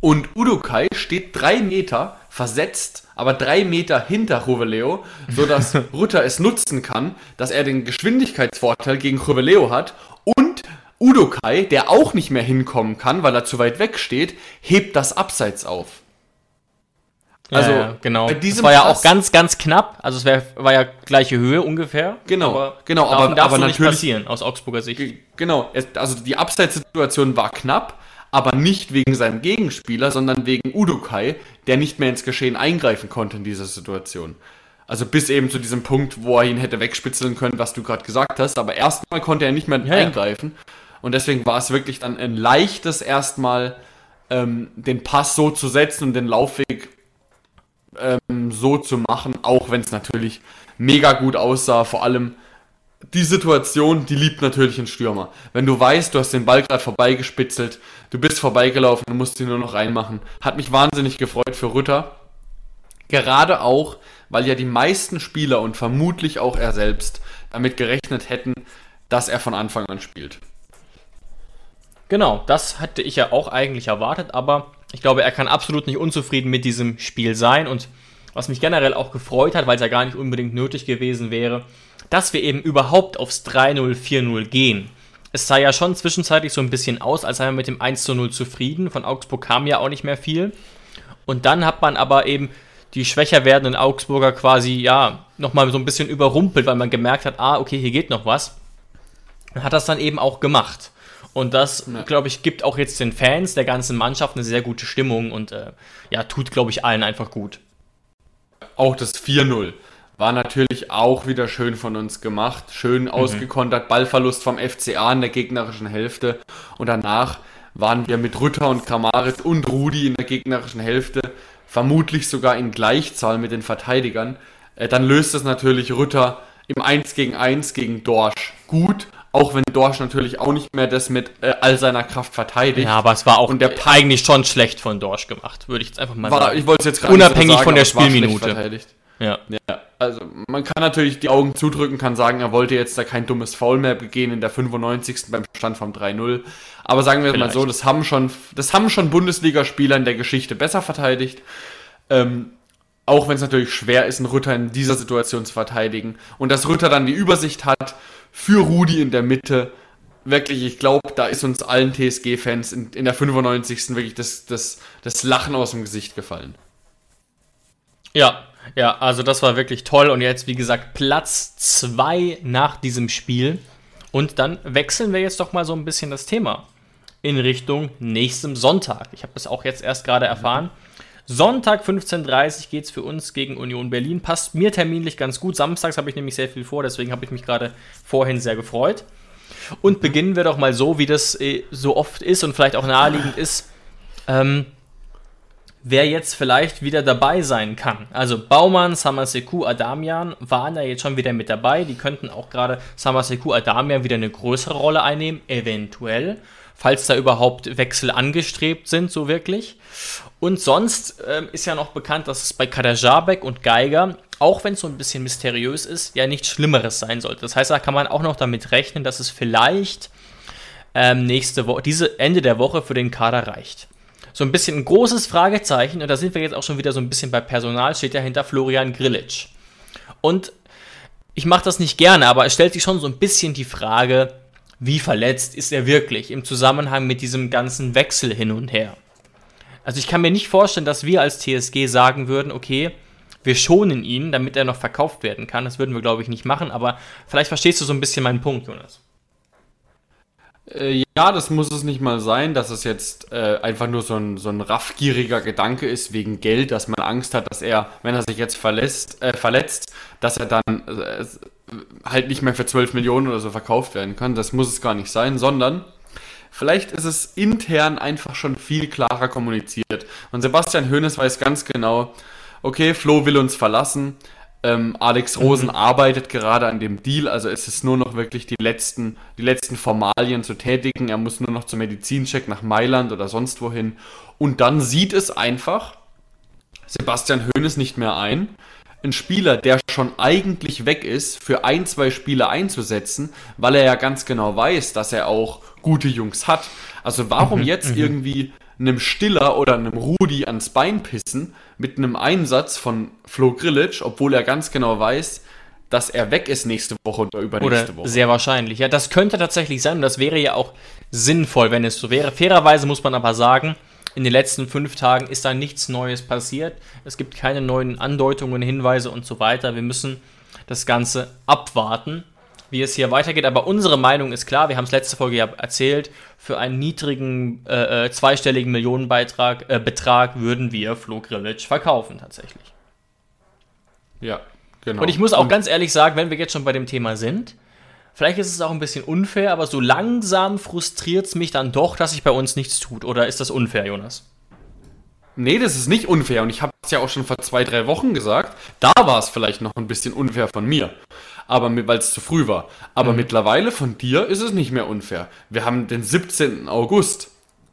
und Udokai steht drei Meter versetzt, aber drei Meter hinter Joveleo, sodass Rütter es nutzen kann, dass er den Geschwindigkeitsvorteil gegen Joveleo hat und Udokai, der auch nicht mehr hinkommen kann, weil er zu weit weg steht, hebt das Abseits auf. Also, ja, genau. bei Das diesem war ja Pass- auch ganz, ganz knapp. Also es wär, war ja gleiche Höhe ungefähr. Genau, genau, darf, aber- darf aber so nicht natürlich- passieren aus Augsburger Sicht. Ge- Genau, also die Abseitssituation war knapp, aber nicht wegen seinem Gegenspieler, sondern wegen Udokai, der nicht mehr ins Geschehen eingreifen konnte in dieser Situation. Also bis eben zu diesem Punkt, wo er ihn hätte wegspitzeln können, was du gerade gesagt hast, aber erstmal konnte er nicht mehr ja. eingreifen. Und deswegen war es wirklich dann ein leichtes erstmal ähm, den Pass so zu setzen und den Laufweg ähm, so zu machen, auch wenn es natürlich mega gut aussah, vor allem die Situation, die liebt natürlich ein Stürmer. Wenn du weißt, du hast den Ball gerade vorbeigespitzelt, du bist vorbeigelaufen und musst ihn nur noch reinmachen. Hat mich wahnsinnig gefreut für Rütter. Gerade auch, weil ja die meisten Spieler und vermutlich auch er selbst damit gerechnet hätten, dass er von Anfang an spielt. Genau, das hatte ich ja auch eigentlich erwartet, aber ich glaube, er kann absolut nicht unzufrieden mit diesem Spiel sein und was mich generell auch gefreut hat, weil es ja gar nicht unbedingt nötig gewesen wäre, dass wir eben überhaupt aufs 3-0, 4-0 gehen. Es sah ja schon zwischenzeitlich so ein bisschen aus, als sei man mit dem 1-0 zufrieden. Von Augsburg kam ja auch nicht mehr viel. Und dann hat man aber eben die schwächer werdenden Augsburger quasi, ja, nochmal so ein bisschen überrumpelt, weil man gemerkt hat, ah, okay, hier geht noch was. Und hat das dann eben auch gemacht. Und das, ja. glaube ich, gibt auch jetzt den Fans der ganzen Mannschaft eine sehr gute Stimmung und äh, ja, tut, glaube ich, allen einfach gut. Auch das 4-0 war natürlich auch wieder schön von uns gemacht. Schön mhm. ausgekontert, Ballverlust vom FCA in der gegnerischen Hälfte. Und danach waren wir mit Rütter und Kramaric und Rudi in der gegnerischen Hälfte, vermutlich sogar in Gleichzahl mit den Verteidigern. Äh, dann löst es natürlich Rütter im 1 gegen 1 gegen Dorsch gut, auch wenn Dorsch natürlich auch nicht mehr das mit äh, all seiner Kraft verteidigt. Ja, aber es war auch und der eigentlich schon schlecht von Dorsch gemacht, würde ich jetzt einfach mal war, sagen. Ich wollte es jetzt Unabhängig so sagen, von der Spielminute. Ja. ja. Also man kann natürlich die Augen zudrücken, kann sagen, er wollte jetzt da kein dummes Foul mehr begehen in der 95. beim Stand vom 3-0. Aber sagen wir Vielleicht. mal so, das haben schon, das haben schon Bundesligaspieler in der Geschichte besser verteidigt. Ähm, auch wenn es natürlich schwer ist, einen Rütter in dieser Situation zu verteidigen. Und dass Rütter dann die Übersicht hat für Rudi in der Mitte. Wirklich, ich glaube, da ist uns allen TSG-Fans in, in, der 95. wirklich das, das, das Lachen aus dem Gesicht gefallen. Ja, ja, also das war wirklich toll. Und jetzt, wie gesagt, Platz 2 nach diesem Spiel. Und dann wechseln wir jetzt doch mal so ein bisschen das Thema in Richtung nächstem Sonntag. Ich habe das auch jetzt erst gerade erfahren. Sonntag 15.30 Uhr geht es für uns gegen Union Berlin. Passt mir terminlich ganz gut. Samstags habe ich nämlich sehr viel vor, deswegen habe ich mich gerade vorhin sehr gefreut. Und beginnen wir doch mal so, wie das äh, so oft ist und vielleicht auch naheliegend ist. Ähm, wer jetzt vielleicht wieder dabei sein kann. Also Baumann, Samaseku, Adamian waren da jetzt schon wieder mit dabei. Die könnten auch gerade Samaseku, Adamian wieder eine größere Rolle einnehmen, eventuell falls da überhaupt Wechsel angestrebt sind, so wirklich. Und sonst ähm, ist ja noch bekannt, dass es bei Kadajabek und Geiger, auch wenn es so ein bisschen mysteriös ist, ja nichts Schlimmeres sein sollte. Das heißt, da kann man auch noch damit rechnen, dass es vielleicht ähm, nächste Woche, diese Ende der Woche für den Kader reicht. So ein bisschen ein großes Fragezeichen, und da sind wir jetzt auch schon wieder so ein bisschen bei Personal, steht ja hinter Florian Grillitsch. Und ich mache das nicht gerne, aber es stellt sich schon so ein bisschen die Frage, wie verletzt ist er wirklich im Zusammenhang mit diesem ganzen Wechsel hin und her. Also ich kann mir nicht vorstellen, dass wir als TSG sagen würden, okay, wir schonen ihn, damit er noch verkauft werden kann. Das würden wir, glaube ich, nicht machen, aber vielleicht verstehst du so ein bisschen meinen Punkt, Jonas. Äh, ja, das muss es nicht mal sein, dass es jetzt äh, einfach nur so ein, so ein raffgieriger Gedanke ist wegen Geld, dass man Angst hat, dass er, wenn er sich jetzt verlässt, äh, verletzt, dass er dann äh, halt nicht mehr für 12 Millionen oder so verkauft werden kann. Das muss es gar nicht sein, sondern vielleicht ist es intern einfach schon viel klarer kommuniziert. Und Sebastian Hoeneß weiß ganz genau, okay, Flo will uns verlassen. Ähm, Alex Rosen mhm. arbeitet gerade an dem Deal, also es ist nur noch wirklich die letzten, die letzten Formalien zu tätigen. Er muss nur noch zum Medizincheck nach Mailand oder sonst wohin. Und dann sieht es einfach Sebastian Hoeneß nicht mehr ein, einen Spieler, der schon eigentlich weg ist, für ein, zwei Spiele einzusetzen, weil er ja ganz genau weiß, dass er auch gute Jungs hat. Also warum mhm, jetzt mhm. irgendwie einem Stiller oder einem Rudi ans Bein pissen mit einem Einsatz von Flo Grillitsch, obwohl er ganz genau weiß, dass er weg ist nächste Woche oder übernächste oder Woche. Sehr wahrscheinlich. Ja, das könnte tatsächlich sein und das wäre ja auch sinnvoll, wenn es so wäre. Fairerweise muss man aber sagen, in den letzten fünf Tagen ist da nichts Neues passiert. Es gibt keine neuen Andeutungen, Hinweise und so weiter. Wir müssen das Ganze abwarten, wie es hier weitergeht. Aber unsere Meinung ist klar, wir haben es letzte Folge ja erzählt, für einen niedrigen äh, äh zweistelligen Millionenbeitrag äh, Betrag würden wir Flo Grillitsch verkaufen tatsächlich. Ja, genau. Und ich muss auch ganz ehrlich sagen, wenn wir jetzt schon bei dem Thema sind, Vielleicht ist es auch ein bisschen unfair, aber so langsam frustriert es mich dann doch, dass sich bei uns nichts tut. Oder ist das unfair, Jonas? Nee, das ist nicht unfair. Und ich habe es ja auch schon vor zwei, drei Wochen gesagt. Da war es vielleicht noch ein bisschen unfair von mir. Aber weil es zu früh war. Aber mhm. mittlerweile von dir ist es nicht mehr unfair. Wir haben den 17. August.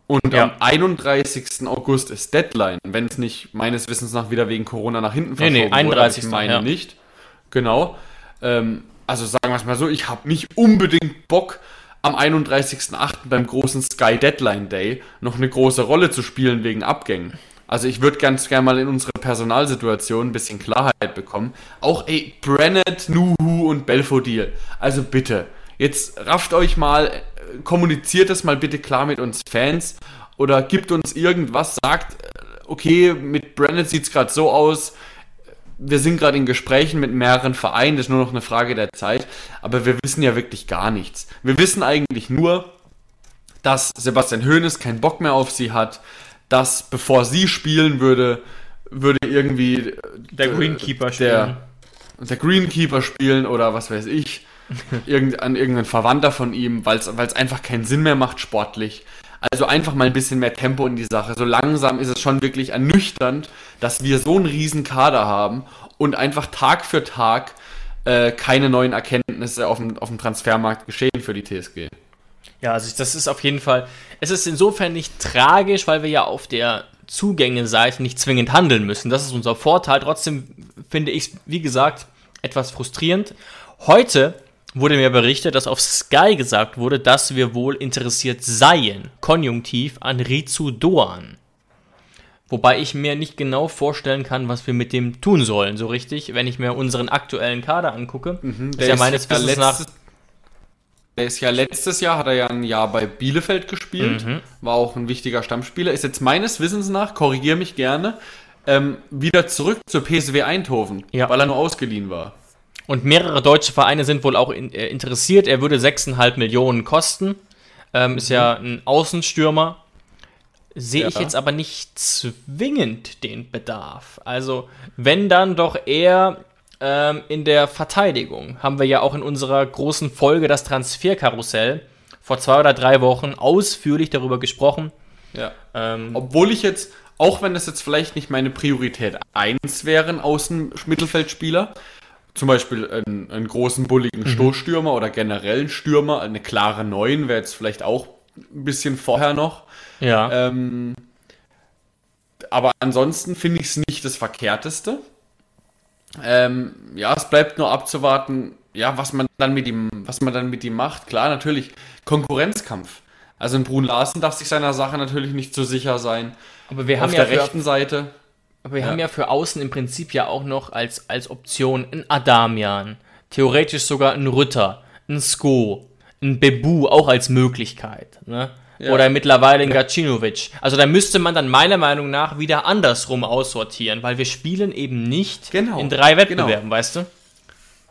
Und ja. am 31. August ist Deadline. Wenn es nicht meines Wissens nach wieder wegen Corona nach hinten verschoben nee, nee, 31. Wurde, ich meine ja. nicht. Genau. Ähm, also sagen wir es mal so, ich habe nicht unbedingt Bock, am 31.08. beim großen Sky Deadline Day noch eine große Rolle zu spielen wegen Abgängen. Also ich würde ganz gerne mal in unsere Personalsituation ein bisschen Klarheit bekommen. Auch ey, Brennett, Nuhu und Belfodil. Also bitte, jetzt rafft euch mal, kommuniziert das mal bitte klar mit uns Fans oder gibt uns irgendwas, sagt, okay, mit Brennett sieht es gerade so aus, wir sind gerade in Gesprächen mit mehreren Vereinen, das ist nur noch eine Frage der Zeit, aber wir wissen ja wirklich gar nichts. Wir wissen eigentlich nur, dass Sebastian Hoeneß keinen Bock mehr auf sie hat, dass bevor sie spielen würde, würde irgendwie der Greenkeeper spielen. Der, der Greenkeeper spielen oder was weiß ich, irgend, an irgendein Verwandter von ihm, weil es einfach keinen Sinn mehr macht sportlich. Also einfach mal ein bisschen mehr Tempo in die Sache. So langsam ist es schon wirklich ernüchternd, dass wir so einen riesen Kader haben und einfach Tag für Tag äh, keine neuen Erkenntnisse auf dem, auf dem Transfermarkt geschehen für die TSG. Ja, also das ist auf jeden Fall, es ist insofern nicht tragisch, weil wir ja auf der Zugänge-Seite nicht zwingend handeln müssen. Das ist unser Vorteil. Trotzdem finde ich es, wie gesagt, etwas frustrierend. Heute wurde mir berichtet, dass auf Sky gesagt wurde, dass wir wohl interessiert seien, konjunktiv, an Rizu Doan. Wobei ich mir nicht genau vorstellen kann, was wir mit dem tun sollen, so richtig, wenn ich mir unseren aktuellen Kader angucke. Mhm, der ist ja meines ja Wissens nach. Der ist ja letztes Jahr, hat er ja ein Jahr bei Bielefeld gespielt, mhm. war auch ein wichtiger Stammspieler, ist jetzt meines Wissens nach, korrigiere mich gerne, ähm, wieder zurück zur PSW Eindhoven, ja. weil er nur ausgeliehen war. Und mehrere deutsche Vereine sind wohl auch in, äh, interessiert. Er würde 6,5 Millionen kosten. Ähm, mhm. Ist ja ein Außenstürmer. Sehe ja. ich jetzt aber nicht zwingend den Bedarf. Also, wenn dann doch eher ähm, in der Verteidigung. Haben wir ja auch in unserer großen Folge das Transferkarussell vor zwei oder drei Wochen ausführlich darüber gesprochen. Ja. Ähm, Obwohl ich jetzt, auch wenn das jetzt vielleicht nicht meine Priorität 1 wären, Außen-Mittelfeldspieler, zum Beispiel einen, einen großen, bulligen mhm. Stoßstürmer oder generell einen Stürmer, eine klare 9 wäre jetzt vielleicht auch ein bisschen vorher noch. Ja. Ähm, aber ansonsten finde ich es nicht das Verkehrteste. Ähm, ja, es bleibt nur abzuwarten, ja, was man dann mit ihm, was man dann mit ihm macht. Klar, natürlich Konkurrenzkampf. Also ein Brun Larsen darf sich seiner Sache natürlich nicht so sicher sein. Aber wir haben Auf ja der rechten Seite aber wir ja. haben ja für außen im Prinzip ja auch noch als, als Option einen Adamian, theoretisch sogar einen Rütter, einen Sko, einen Bebu auch als Möglichkeit. Ne? Ja. Oder mittlerweile einen Gacinovic. Also da müsste man dann meiner Meinung nach wieder andersrum aussortieren, weil wir spielen eben nicht genau. in drei Wettbewerben, genau. weißt du?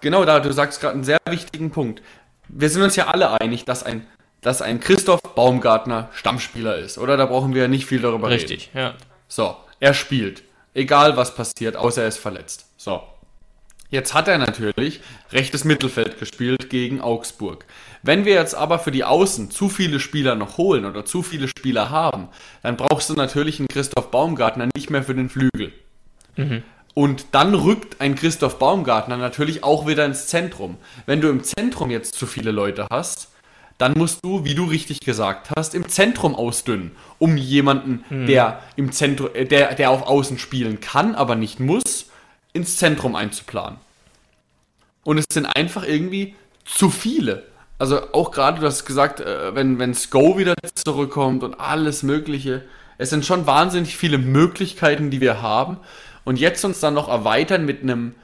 Genau, da du sagst gerade einen sehr wichtigen Punkt. Wir sind uns ja alle einig, dass ein, dass ein Christoph Baumgartner Stammspieler ist, oder? Da brauchen wir ja nicht viel darüber Richtig, reden. Richtig, ja. So, er spielt. Egal was passiert, außer er ist verletzt. So. Jetzt hat er natürlich rechtes Mittelfeld gespielt gegen Augsburg. Wenn wir jetzt aber für die Außen zu viele Spieler noch holen oder zu viele Spieler haben, dann brauchst du natürlich einen Christoph Baumgartner nicht mehr für den Flügel. Mhm. Und dann rückt ein Christoph Baumgartner natürlich auch wieder ins Zentrum. Wenn du im Zentrum jetzt zu viele Leute hast, dann musst du, wie du richtig gesagt hast, im Zentrum ausdünnen, um jemanden, hm. der im Zentrum, äh, der, der auf Außen spielen kann, aber nicht muss, ins Zentrum einzuplanen. Und es sind einfach irgendwie zu viele. Also auch gerade, du hast gesagt, äh, wenn, wenn Sko wieder zurückkommt und alles Mögliche. Es sind schon wahnsinnig viele Möglichkeiten, die wir haben. Und jetzt uns dann noch erweitern mit einem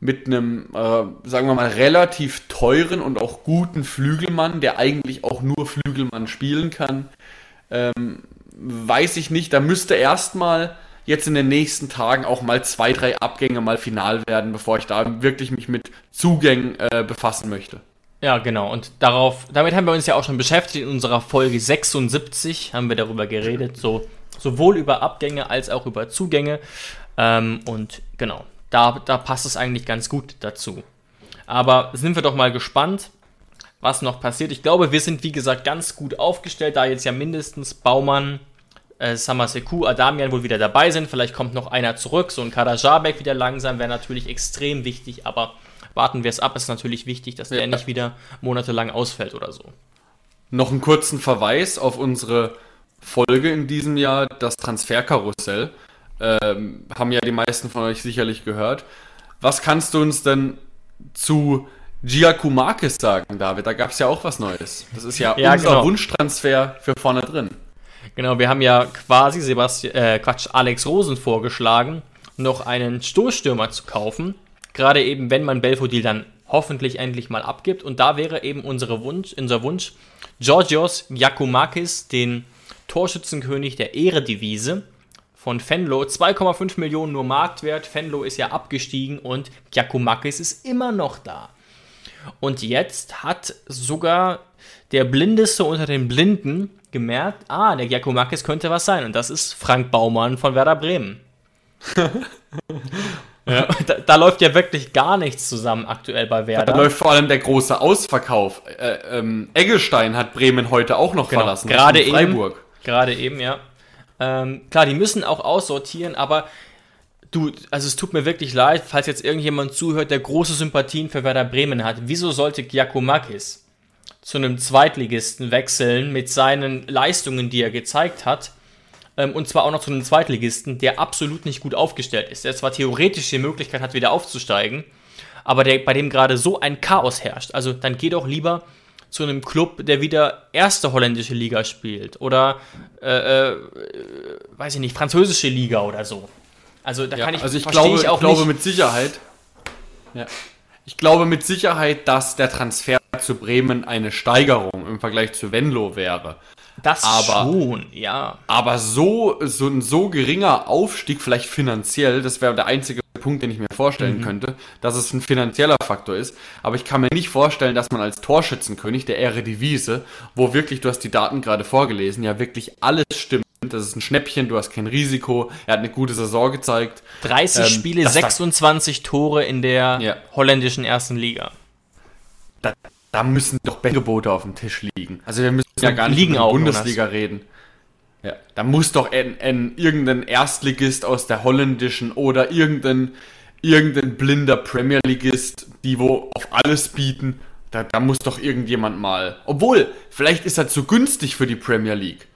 mit einem, äh, sagen wir mal, relativ teuren und auch guten Flügelmann, der eigentlich auch nur Flügelmann spielen kann, ähm, weiß ich nicht. Da müsste erstmal jetzt in den nächsten Tagen auch mal zwei, drei Abgänge mal final werden, bevor ich da wirklich mich mit Zugängen äh, befassen möchte. Ja, genau. Und darauf, damit haben wir uns ja auch schon beschäftigt. In unserer Folge 76 haben wir darüber geredet, so sowohl über Abgänge als auch über Zugänge. Ähm, und genau, da, da passt es eigentlich ganz gut dazu. Aber sind wir doch mal gespannt, was noch passiert. Ich glaube, wir sind, wie gesagt, ganz gut aufgestellt, da jetzt ja mindestens Baumann, äh, Samaseku, Adamian wohl wieder dabei sind. Vielleicht kommt noch einer zurück. So ein Kadajabek wieder langsam wäre natürlich extrem wichtig, aber warten wir es ab. Ist natürlich wichtig, dass der ja. nicht wieder monatelang ausfällt oder so. Noch einen kurzen Verweis auf unsere Folge in diesem Jahr, das Transferkarussell. Ähm, haben ja die meisten von euch sicherlich gehört. Was kannst du uns denn zu Giacomakis sagen, David? Da gab es ja auch was Neues. Das ist ja, ja unser genau. Wunschtransfer für vorne drin. Genau, wir haben ja quasi Sebastian, äh, Quatsch, Alex Rosen vorgeschlagen, noch einen Stoßstürmer zu kaufen. Gerade eben, wenn man Belfodil dann hoffentlich endlich mal abgibt. Und da wäre eben unsere Wunsch, unser Wunsch, Georgios Giacomakis, den Torschützenkönig der Ehredivise von Fenlo. 2,5 Millionen nur Marktwert. Fenlo ist ja abgestiegen und Giacomakis ist immer noch da. Und jetzt hat sogar der Blindeste unter den Blinden gemerkt, ah, der Giacomakis könnte was sein. Und das ist Frank Baumann von Werder Bremen. ja, da, da, läuft ja wirklich gar nichts zusammen aktuell bei Werder. Da läuft vor allem der große Ausverkauf. Äh, ähm, Eggestein hat Bremen heute auch noch genau, verlassen. Gerade eben. Gerade eben, ja. Ähm, klar, die müssen auch aussortieren, aber du, also es tut mir wirklich leid, falls jetzt irgendjemand zuhört, der große Sympathien für Werder Bremen hat. Wieso sollte Giacomakis zu einem Zweitligisten wechseln mit seinen Leistungen, die er gezeigt hat. Ähm, und zwar auch noch zu einem Zweitligisten, der absolut nicht gut aufgestellt ist. Der zwar theoretisch die Möglichkeit hat, wieder aufzusteigen, aber der, bei dem gerade so ein Chaos herrscht. Also dann geh doch lieber zu einem Club, der wieder erste holländische Liga spielt oder äh, äh, weiß ich nicht, französische Liga oder so. Also da ja, kann ich, also ich glaube, ich auch glaube nicht. mit Sicherheit. Ja. Ich glaube mit Sicherheit, dass der Transfer zu Bremen eine Steigerung im Vergleich zu Venlo wäre. Das aber, schon, ja. Aber so, so ein so geringer Aufstieg, vielleicht finanziell, das wäre der einzige Punkt, den ich mir vorstellen mhm. könnte, dass es ein finanzieller Faktor ist. Aber ich kann mir nicht vorstellen, dass man als Torschützenkönig der Ehre Divise, wo wirklich, du hast die Daten gerade vorgelesen, ja wirklich alles stimmt. Das ist ein Schnäppchen, du hast kein Risiko. Er hat eine gute Saison gezeigt. 30 ähm, Spiele, 26 Tore in der ja. holländischen ersten Liga. Da, da müssen doch Gebote auf dem Tisch liegen. Also wir müssen ja gar nicht über Bundesliga reden. Ja, da muss doch ein, ein, irgendein Erstligist aus der holländischen oder irgendein, irgendein blinder Premier Leagueist, die wo auf alles bieten, da, da muss doch irgendjemand mal. Obwohl, vielleicht ist er zu günstig für die Premier League.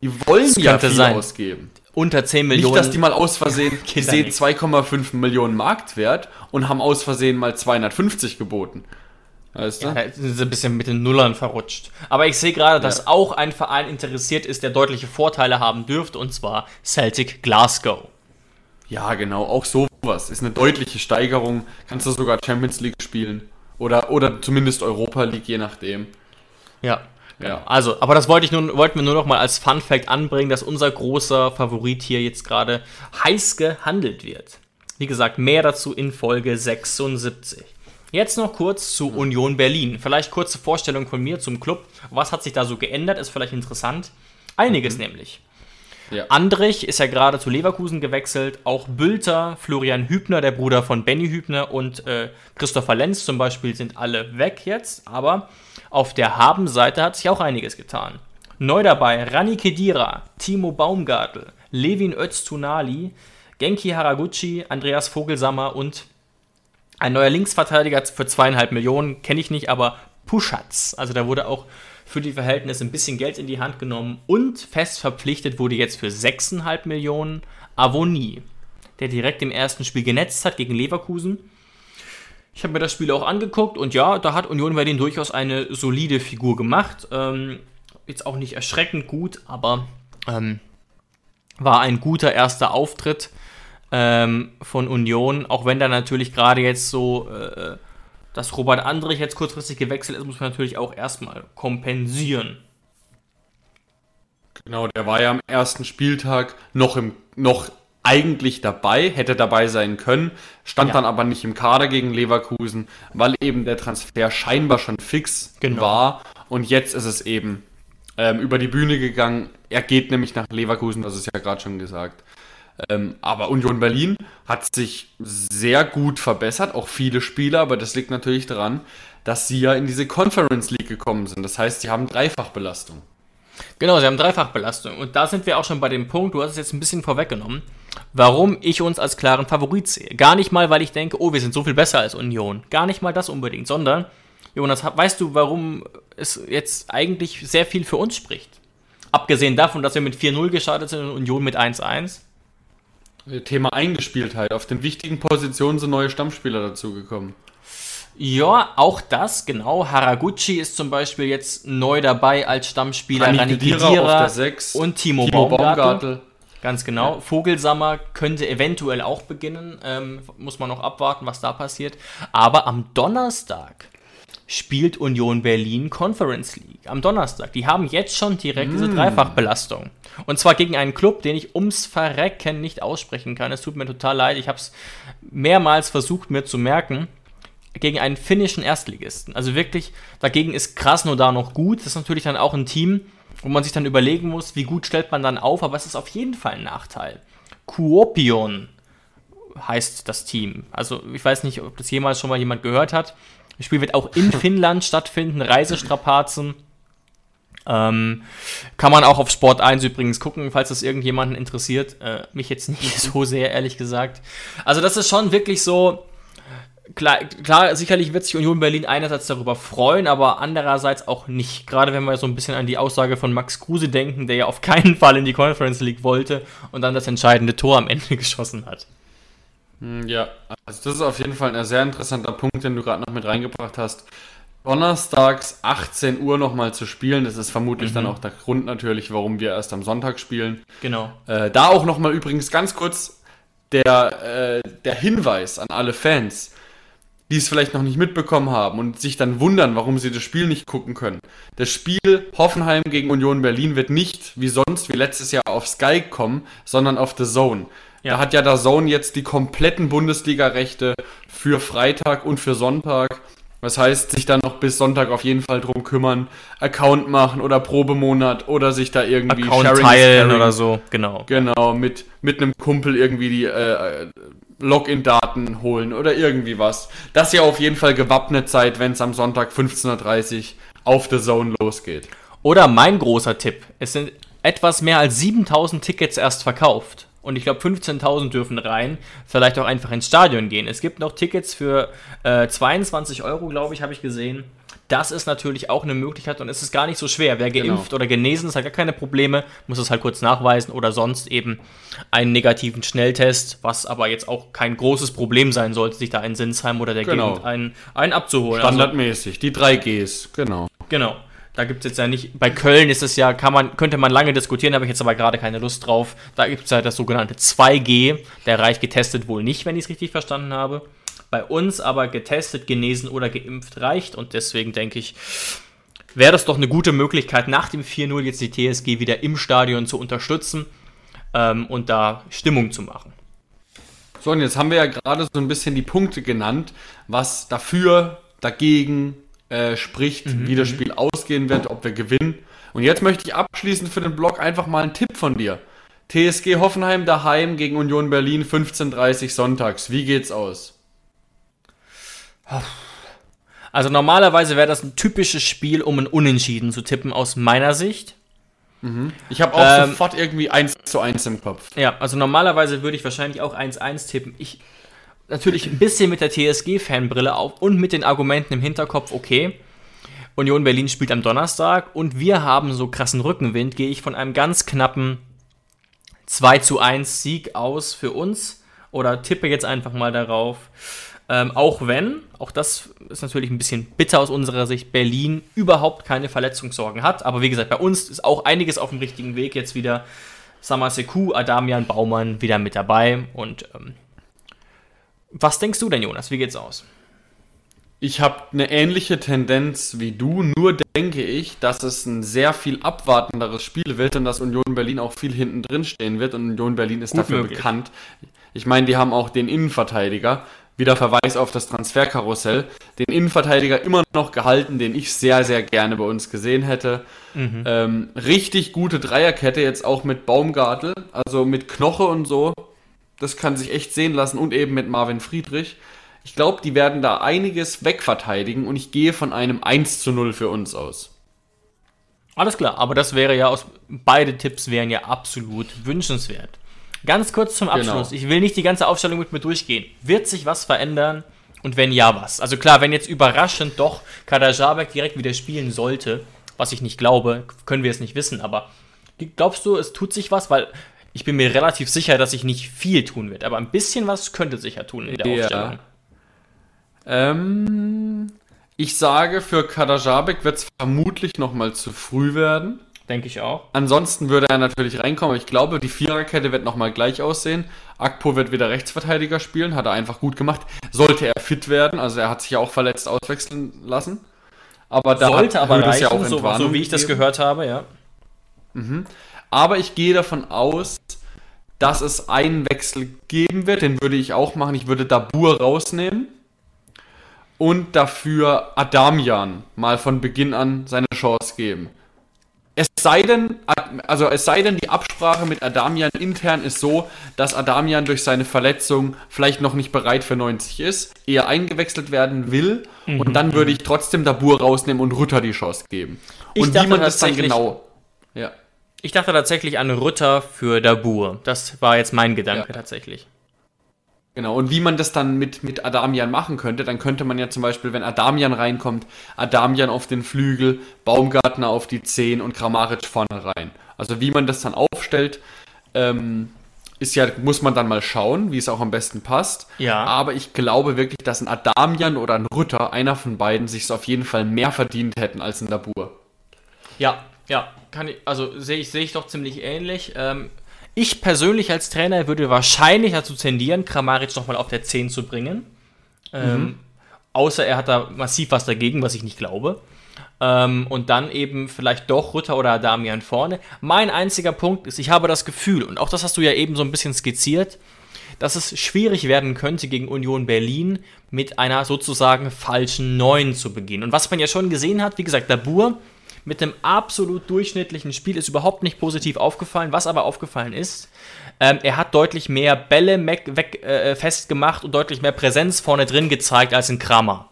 Die wollen ja viel sein. ausgeben. Unter 10 Millionen. Nicht, dass die mal aus Versehen, die sehen 2,5 Millionen Marktwert und haben aus Versehen mal 250 geboten. Weißt du? Ja, da sind sie ein bisschen mit den Nullern verrutscht. Aber ich sehe gerade, dass ja. auch ein Verein interessiert ist, der deutliche Vorteile haben dürfte, und zwar Celtic Glasgow. Ja, genau, auch sowas. Ist eine deutliche Steigerung. Kannst du sogar Champions League spielen. Oder, oder zumindest Europa League, je nachdem. Ja. Ja. Also, aber das wollte ich nun, wollten wir nur noch mal als Fun Fact anbringen, dass unser großer Favorit hier jetzt gerade heiß gehandelt wird. Wie gesagt, mehr dazu in Folge 76. Jetzt noch kurz zu Union Berlin. Vielleicht kurze Vorstellung von mir zum Club. Was hat sich da so geändert? Ist vielleicht interessant. Einiges mhm. nämlich. Ja. Andrich ist ja gerade zu Leverkusen gewechselt. Auch Bülter, Florian Hübner, der Bruder von Benny Hübner und äh, Christopher Lenz zum Beispiel sind alle weg jetzt. Aber auf der Habenseite hat sich auch einiges getan. Neu dabei Rani Kedira, Timo Baumgartel, Levin Öztunali, Genki Haraguchi, Andreas Vogelsammer und ein neuer Linksverteidiger für zweieinhalb Millionen, kenne ich nicht, aber Puschatz. Also da wurde auch für die Verhältnisse ein bisschen Geld in die Hand genommen und fest verpflichtet wurde jetzt für sechseinhalb Millionen Avoni, der direkt im ersten Spiel genetzt hat gegen Leverkusen. Ich habe mir das Spiel auch angeguckt und ja, da hat Union Berlin durchaus eine solide Figur gemacht. Ähm, jetzt auch nicht erschreckend gut, aber ähm, war ein guter erster Auftritt ähm, von Union, auch wenn da natürlich gerade jetzt so, äh, dass Robert Andrich jetzt kurzfristig gewechselt ist, muss man natürlich auch erstmal kompensieren. Genau, der war ja am ersten Spieltag noch im noch eigentlich dabei, hätte dabei sein können, stand ja. dann aber nicht im Kader gegen Leverkusen, weil eben der Transfer scheinbar schon fix genau. war und jetzt ist es eben ähm, über die Bühne gegangen. Er geht nämlich nach Leverkusen, das ist ja gerade schon gesagt. Ähm, aber Union Berlin hat sich sehr gut verbessert, auch viele Spieler, aber das liegt natürlich daran, dass sie ja in diese Conference League gekommen sind. Das heißt, sie haben Dreifachbelastung. Genau, sie haben Dreifachbelastung. Und da sind wir auch schon bei dem Punkt, du hast es jetzt ein bisschen vorweggenommen, warum ich uns als klaren Favorit sehe. Gar nicht mal, weil ich denke, oh, wir sind so viel besser als Union. Gar nicht mal das unbedingt, sondern, Jonas, weißt du, warum es jetzt eigentlich sehr viel für uns spricht? Abgesehen davon, dass wir mit 4-0 gestartet sind und Union mit 1-1. Thema Eingespieltheit. Auf den wichtigen Positionen sind neue Stammspieler dazugekommen. Ja, auch das, genau. Haraguchi ist zum Beispiel jetzt neu dabei als Stammspieler. Rani Kedira und Timo, Timo Baumgartel. Baumgartel. Ganz genau. Ja. Vogelsammer könnte eventuell auch beginnen. Ähm, muss man noch abwarten, was da passiert. Aber am Donnerstag spielt Union Berlin Conference League. Am Donnerstag. Die haben jetzt schon direkt mm. diese Dreifachbelastung. Und zwar gegen einen Club, den ich ums Verrecken nicht aussprechen kann. Es tut mir total leid. Ich habe es mehrmals versucht mir zu merken gegen einen finnischen Erstligisten. Also wirklich, dagegen ist Krasnodar noch gut. Das ist natürlich dann auch ein Team, wo man sich dann überlegen muss, wie gut stellt man dann auf, aber es ist auf jeden Fall ein Nachteil. Kuopion heißt das Team. Also ich weiß nicht, ob das jemals schon mal jemand gehört hat. Das Spiel wird auch in Finnland stattfinden, Reisestrapazen. Ähm, kann man auch auf Sport 1 übrigens gucken, falls das irgendjemanden interessiert. Äh, mich jetzt nicht so sehr, ehrlich gesagt. Also das ist schon wirklich so, klar, klar, sicherlich wird sich Union Berlin einerseits darüber freuen, aber andererseits auch nicht. Gerade wenn wir so ein bisschen an die Aussage von Max Kruse denken, der ja auf keinen Fall in die Conference League wollte und dann das entscheidende Tor am Ende geschossen hat. Hm, ja, also das ist auf jeden Fall ein sehr interessanter Punkt, den du gerade noch mit reingebracht hast. Donnerstags 18 Uhr nochmal zu spielen, das ist vermutlich mhm. dann auch der Grund natürlich, warum wir erst am Sonntag spielen. Genau. Äh, da auch nochmal übrigens ganz kurz der, äh, der Hinweis an alle Fans die es vielleicht noch nicht mitbekommen haben und sich dann wundern, warum sie das Spiel nicht gucken können. Das Spiel Hoffenheim gegen Union Berlin wird nicht wie sonst, wie letztes Jahr auf Sky kommen, sondern auf The Zone. Ja. Da hat ja der Zone jetzt die kompletten Bundesliga-Rechte für Freitag und für Sonntag. Das heißt, sich dann noch bis Sonntag auf jeden Fall drum kümmern, Account machen oder Probemonat oder sich da irgendwie Account Sharing teilen oder so, genau. Genau, mit, mit einem Kumpel irgendwie die äh, Login-Daten holen oder irgendwie was. Dass ihr auf jeden Fall gewappnet seid, wenn es am Sonntag 15.30 Uhr auf The Zone losgeht. Oder mein großer Tipp. Es sind etwas mehr als 7000 Tickets erst verkauft. Und ich glaube, 15.000 dürfen rein. Vielleicht auch einfach ins Stadion gehen. Es gibt noch Tickets für äh, 22 Euro, glaube ich, habe ich gesehen. Das ist natürlich auch eine Möglichkeit und es ist gar nicht so schwer. Wer genau. geimpft genau. oder genesen ist, hat gar keine Probleme, muss es halt kurz nachweisen oder sonst eben einen negativen Schnelltest, was aber jetzt auch kein großes Problem sein sollte, sich da in Sinsheim oder der genau. Gegend einen, einen abzuholen. Also Standardmäßig, also, die drei Gs, genau. Genau. Da gibt es jetzt ja nicht, bei Köln ist es ja, kann man, könnte man lange diskutieren, habe ich jetzt aber gerade keine Lust drauf. Da gibt es ja das sogenannte 2G, der reicht getestet wohl nicht, wenn ich es richtig verstanden habe bei uns aber getestet, genesen oder geimpft reicht. Und deswegen denke ich, wäre das doch eine gute Möglichkeit, nach dem 4-0 jetzt die TSG wieder im Stadion zu unterstützen ähm, und da Stimmung zu machen. So, und jetzt haben wir ja gerade so ein bisschen die Punkte genannt, was dafür, dagegen äh, spricht, mhm. wie das mhm. Spiel ausgehen wird, ob wir gewinnen. Und jetzt möchte ich abschließend für den Blog einfach mal einen Tipp von dir. TSG Hoffenheim daheim gegen Union Berlin 15.30 sonntags. Wie geht's aus? Also normalerweise wäre das ein typisches Spiel, um ein Unentschieden zu tippen, aus meiner Sicht. Mhm. Ich habe auch ähm, sofort irgendwie 1 zu 1 im Kopf. Ja, also normalerweise würde ich wahrscheinlich auch 1-1 tippen. Ich natürlich ein bisschen mit der TSG-Fanbrille auf und mit den Argumenten im Hinterkopf, okay. Union Berlin spielt am Donnerstag und wir haben so krassen Rückenwind, gehe ich von einem ganz knappen 2 zu 1 Sieg aus für uns oder tippe jetzt einfach mal darauf. Ähm, auch wenn, auch das ist natürlich ein bisschen bitter aus unserer Sicht, Berlin überhaupt keine Verletzungssorgen hat. Aber wie gesagt, bei uns ist auch einiges auf dem richtigen Weg. Jetzt wieder Samaseku, Adamian Baumann wieder mit dabei. Und ähm, was denkst du denn, Jonas? Wie geht's aus? Ich habe eine ähnliche Tendenz wie du, nur denke ich, dass es ein sehr viel abwartenderes Spiel wird und dass Union Berlin auch viel hinten drin stehen wird und Union Berlin ist Gut dafür möglich. bekannt. Ich meine, die haben auch den Innenverteidiger, wieder Verweis auf das Transferkarussell, den Innenverteidiger immer noch gehalten, den ich sehr, sehr gerne bei uns gesehen hätte. Mhm. Ähm, richtig gute Dreierkette jetzt auch mit Baumgartel, also mit Knoche und so. Das kann sich echt sehen lassen und eben mit Marvin Friedrich. Ich glaube, die werden da einiges wegverteidigen und ich gehe von einem 1 zu 0 für uns aus. Alles klar, aber das wäre ja aus. Beide Tipps wären ja absolut wünschenswert. Ganz kurz zum Abschluss. Genau. Ich will nicht die ganze Aufstellung mit mir durchgehen. Wird sich was verändern? Und wenn ja, was? Also klar, wenn jetzt überraschend doch Kader Jabek direkt wieder spielen sollte, was ich nicht glaube, können wir es nicht wissen, aber glaubst du, es tut sich was? Weil ich bin mir relativ sicher, dass sich nicht viel tun wird, aber ein bisschen was könnte sich ja tun in der Ja. Aufstellung. Ähm, ich sage, für Kadajabek wird es vermutlich nochmal zu früh werden. Denke ich auch. Ansonsten würde er natürlich reinkommen. aber Ich glaube, die Viererkette wird nochmal gleich aussehen. Akpo wird wieder Rechtsverteidiger spielen, hat er einfach gut gemacht. Sollte er fit werden, also er hat sich ja auch verletzt auswechseln lassen. Aber da Sollte aber reichen, so, Entwarnung so wie ich das gehört habe, ja. Aber ich gehe davon aus, dass es einen Wechsel geben wird. Den würde ich auch machen. Ich würde Dabur rausnehmen und dafür Adamian mal von Beginn an seine Chance geben. Es sei denn, also es sei denn, die Absprache mit Adamian intern ist so, dass Adamian durch seine Verletzung vielleicht noch nicht bereit für 90 ist, eher eingewechselt werden will und dann würde ich trotzdem Dabur rausnehmen und Rütter die Chance geben. Ich und wie man das dann genau. Ja. Ich dachte tatsächlich an Rütter für Dabur. Das war jetzt mein Gedanke Ja. tatsächlich. Genau, und wie man das dann mit, mit Adamian machen könnte, dann könnte man ja zum Beispiel, wenn Adamian reinkommt, Adamian auf den Flügel, Baumgartner auf die 10 und Kramaric vorne rein. Also wie man das dann aufstellt, ähm, ist ja, muss man dann mal schauen, wie es auch am besten passt. Ja. Aber ich glaube wirklich, dass ein Adamian oder ein Rütter, einer von beiden, sich auf jeden Fall mehr verdient hätten als ein Dabur. Ja, ja, kann ich, also sehe ich, sehe ich doch ziemlich ähnlich. Ähm, ich persönlich als Trainer würde wahrscheinlich dazu tendieren, Kramaric nochmal auf der 10 zu bringen. Ähm, Außer er hat da massiv was dagegen, was ich nicht glaube. Ähm, und dann eben vielleicht doch Rütter oder Adamian vorne. Mein einziger Punkt ist, ich habe das Gefühl, und auch das hast du ja eben so ein bisschen skizziert, dass es schwierig werden könnte, gegen Union Berlin mit einer sozusagen falschen 9 zu beginnen. Und was man ja schon gesehen hat, wie gesagt, Dabur mit einem absolut durchschnittlichen Spiel ist überhaupt nicht positiv aufgefallen. Was aber aufgefallen ist, ähm, er hat deutlich mehr Bälle weg, weg, äh, festgemacht und deutlich mehr Präsenz vorne drin gezeigt als in Kramer.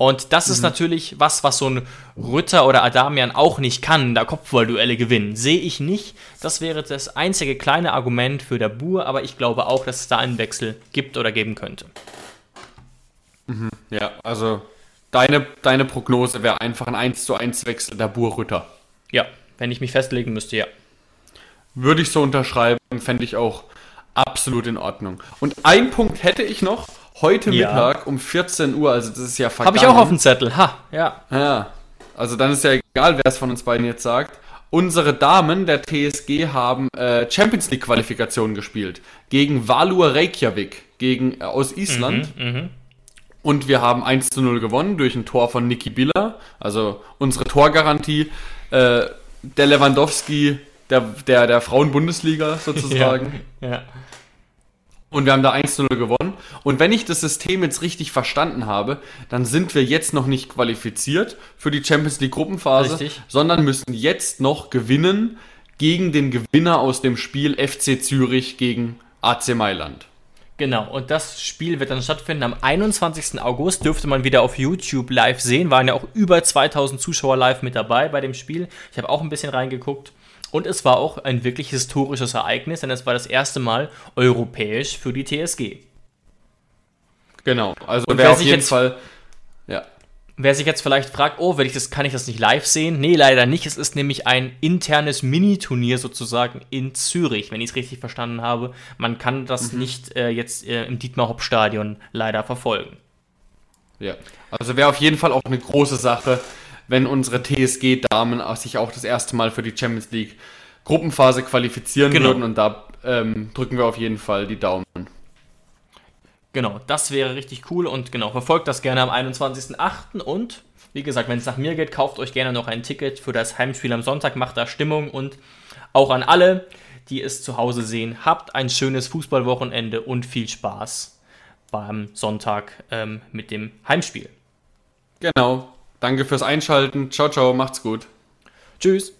Und das ist natürlich was, was so ein Rütter oder Adamian auch nicht kann, da Kopfballduelle gewinnen. Sehe ich nicht. Das wäre das einzige kleine Argument für der Bur, aber ich glaube auch, dass es da einen Wechsel gibt oder geben könnte. Ja, also deine, deine Prognose wäre einfach ein 1 zu 1 Wechsel Dabur-Rütter. Ja, wenn ich mich festlegen müsste, ja. Würde ich so unterschreiben, fände ich auch absolut in Ordnung. Und ein Punkt hätte ich noch. Heute Ja. Mittag um 14 Uhr, also das ist ja Habe vergangen. ich auch auf dem Zettel. Ha, ja. Ja, also dann ist ja egal, wer es von uns beiden jetzt sagt. Unsere Damen der TSG haben äh, Champions League Qualifikationen gespielt. Gegen Valur Reykjavik, gegen, äh, aus Island. Und wir haben 1 zu 0 gewonnen durch ein Tor von Niki Biller. Also unsere Torgarantie. Äh, der Lewandowski der, der, der Frauen-Bundesliga sozusagen. Ja. Und wir haben da 1 zu 0 gewonnen. Und wenn ich das System jetzt richtig verstanden habe, dann sind wir jetzt noch nicht qualifiziert für die Champions League Gruppenphase, Richtig. sondern müssen jetzt noch gewinnen gegen den Gewinner aus dem Spiel FC Zürich gegen AC Mailand. Genau, und das Spiel wird dann stattfinden am 21. August. Dürfte man wieder auf YouTube live sehen. Waren ja auch über 2000 Zuschauer live mit dabei bei dem Spiel. Ich habe auch ein bisschen reingeguckt. Und es war auch ein wirklich historisches Ereignis, denn es war das erste Mal europäisch für die TSG. Genau. Also Und wer wer auf sich jeden jetzt- Fall. Wer sich jetzt vielleicht fragt, oh, wenn ich das, kann ich das nicht live sehen? Nee, leider nicht. Es ist nämlich ein internes Mini-Turnier sozusagen in Zürich, wenn ich es richtig verstanden habe. Man kann das nicht äh, jetzt äh, im Dietmar-Hopp-Stadion leider verfolgen. Ja. Also wäre auf jeden Fall auch eine große Sache, wenn unsere TSG-Damen sich auch das erste Mal für die Champions League Gruppenphase qualifizieren Genau. würden. Und da ähm, drücken wir auf jeden Fall die Daumen. Genau, das wäre richtig cool und genau, verfolgt das gerne am 21.08. und wie gesagt, wenn es nach mir geht, kauft euch gerne noch ein Ticket für das Heimspiel am Sonntag, macht da Stimmung und auch an alle, die es zu Hause sehen, habt ein schönes Fußballwochenende und viel Spaß beim Sonntag ähm, mit dem Heimspiel. Genau. Danke fürs Einschalten. Ciao, ciao. Macht's gut. Tschüss!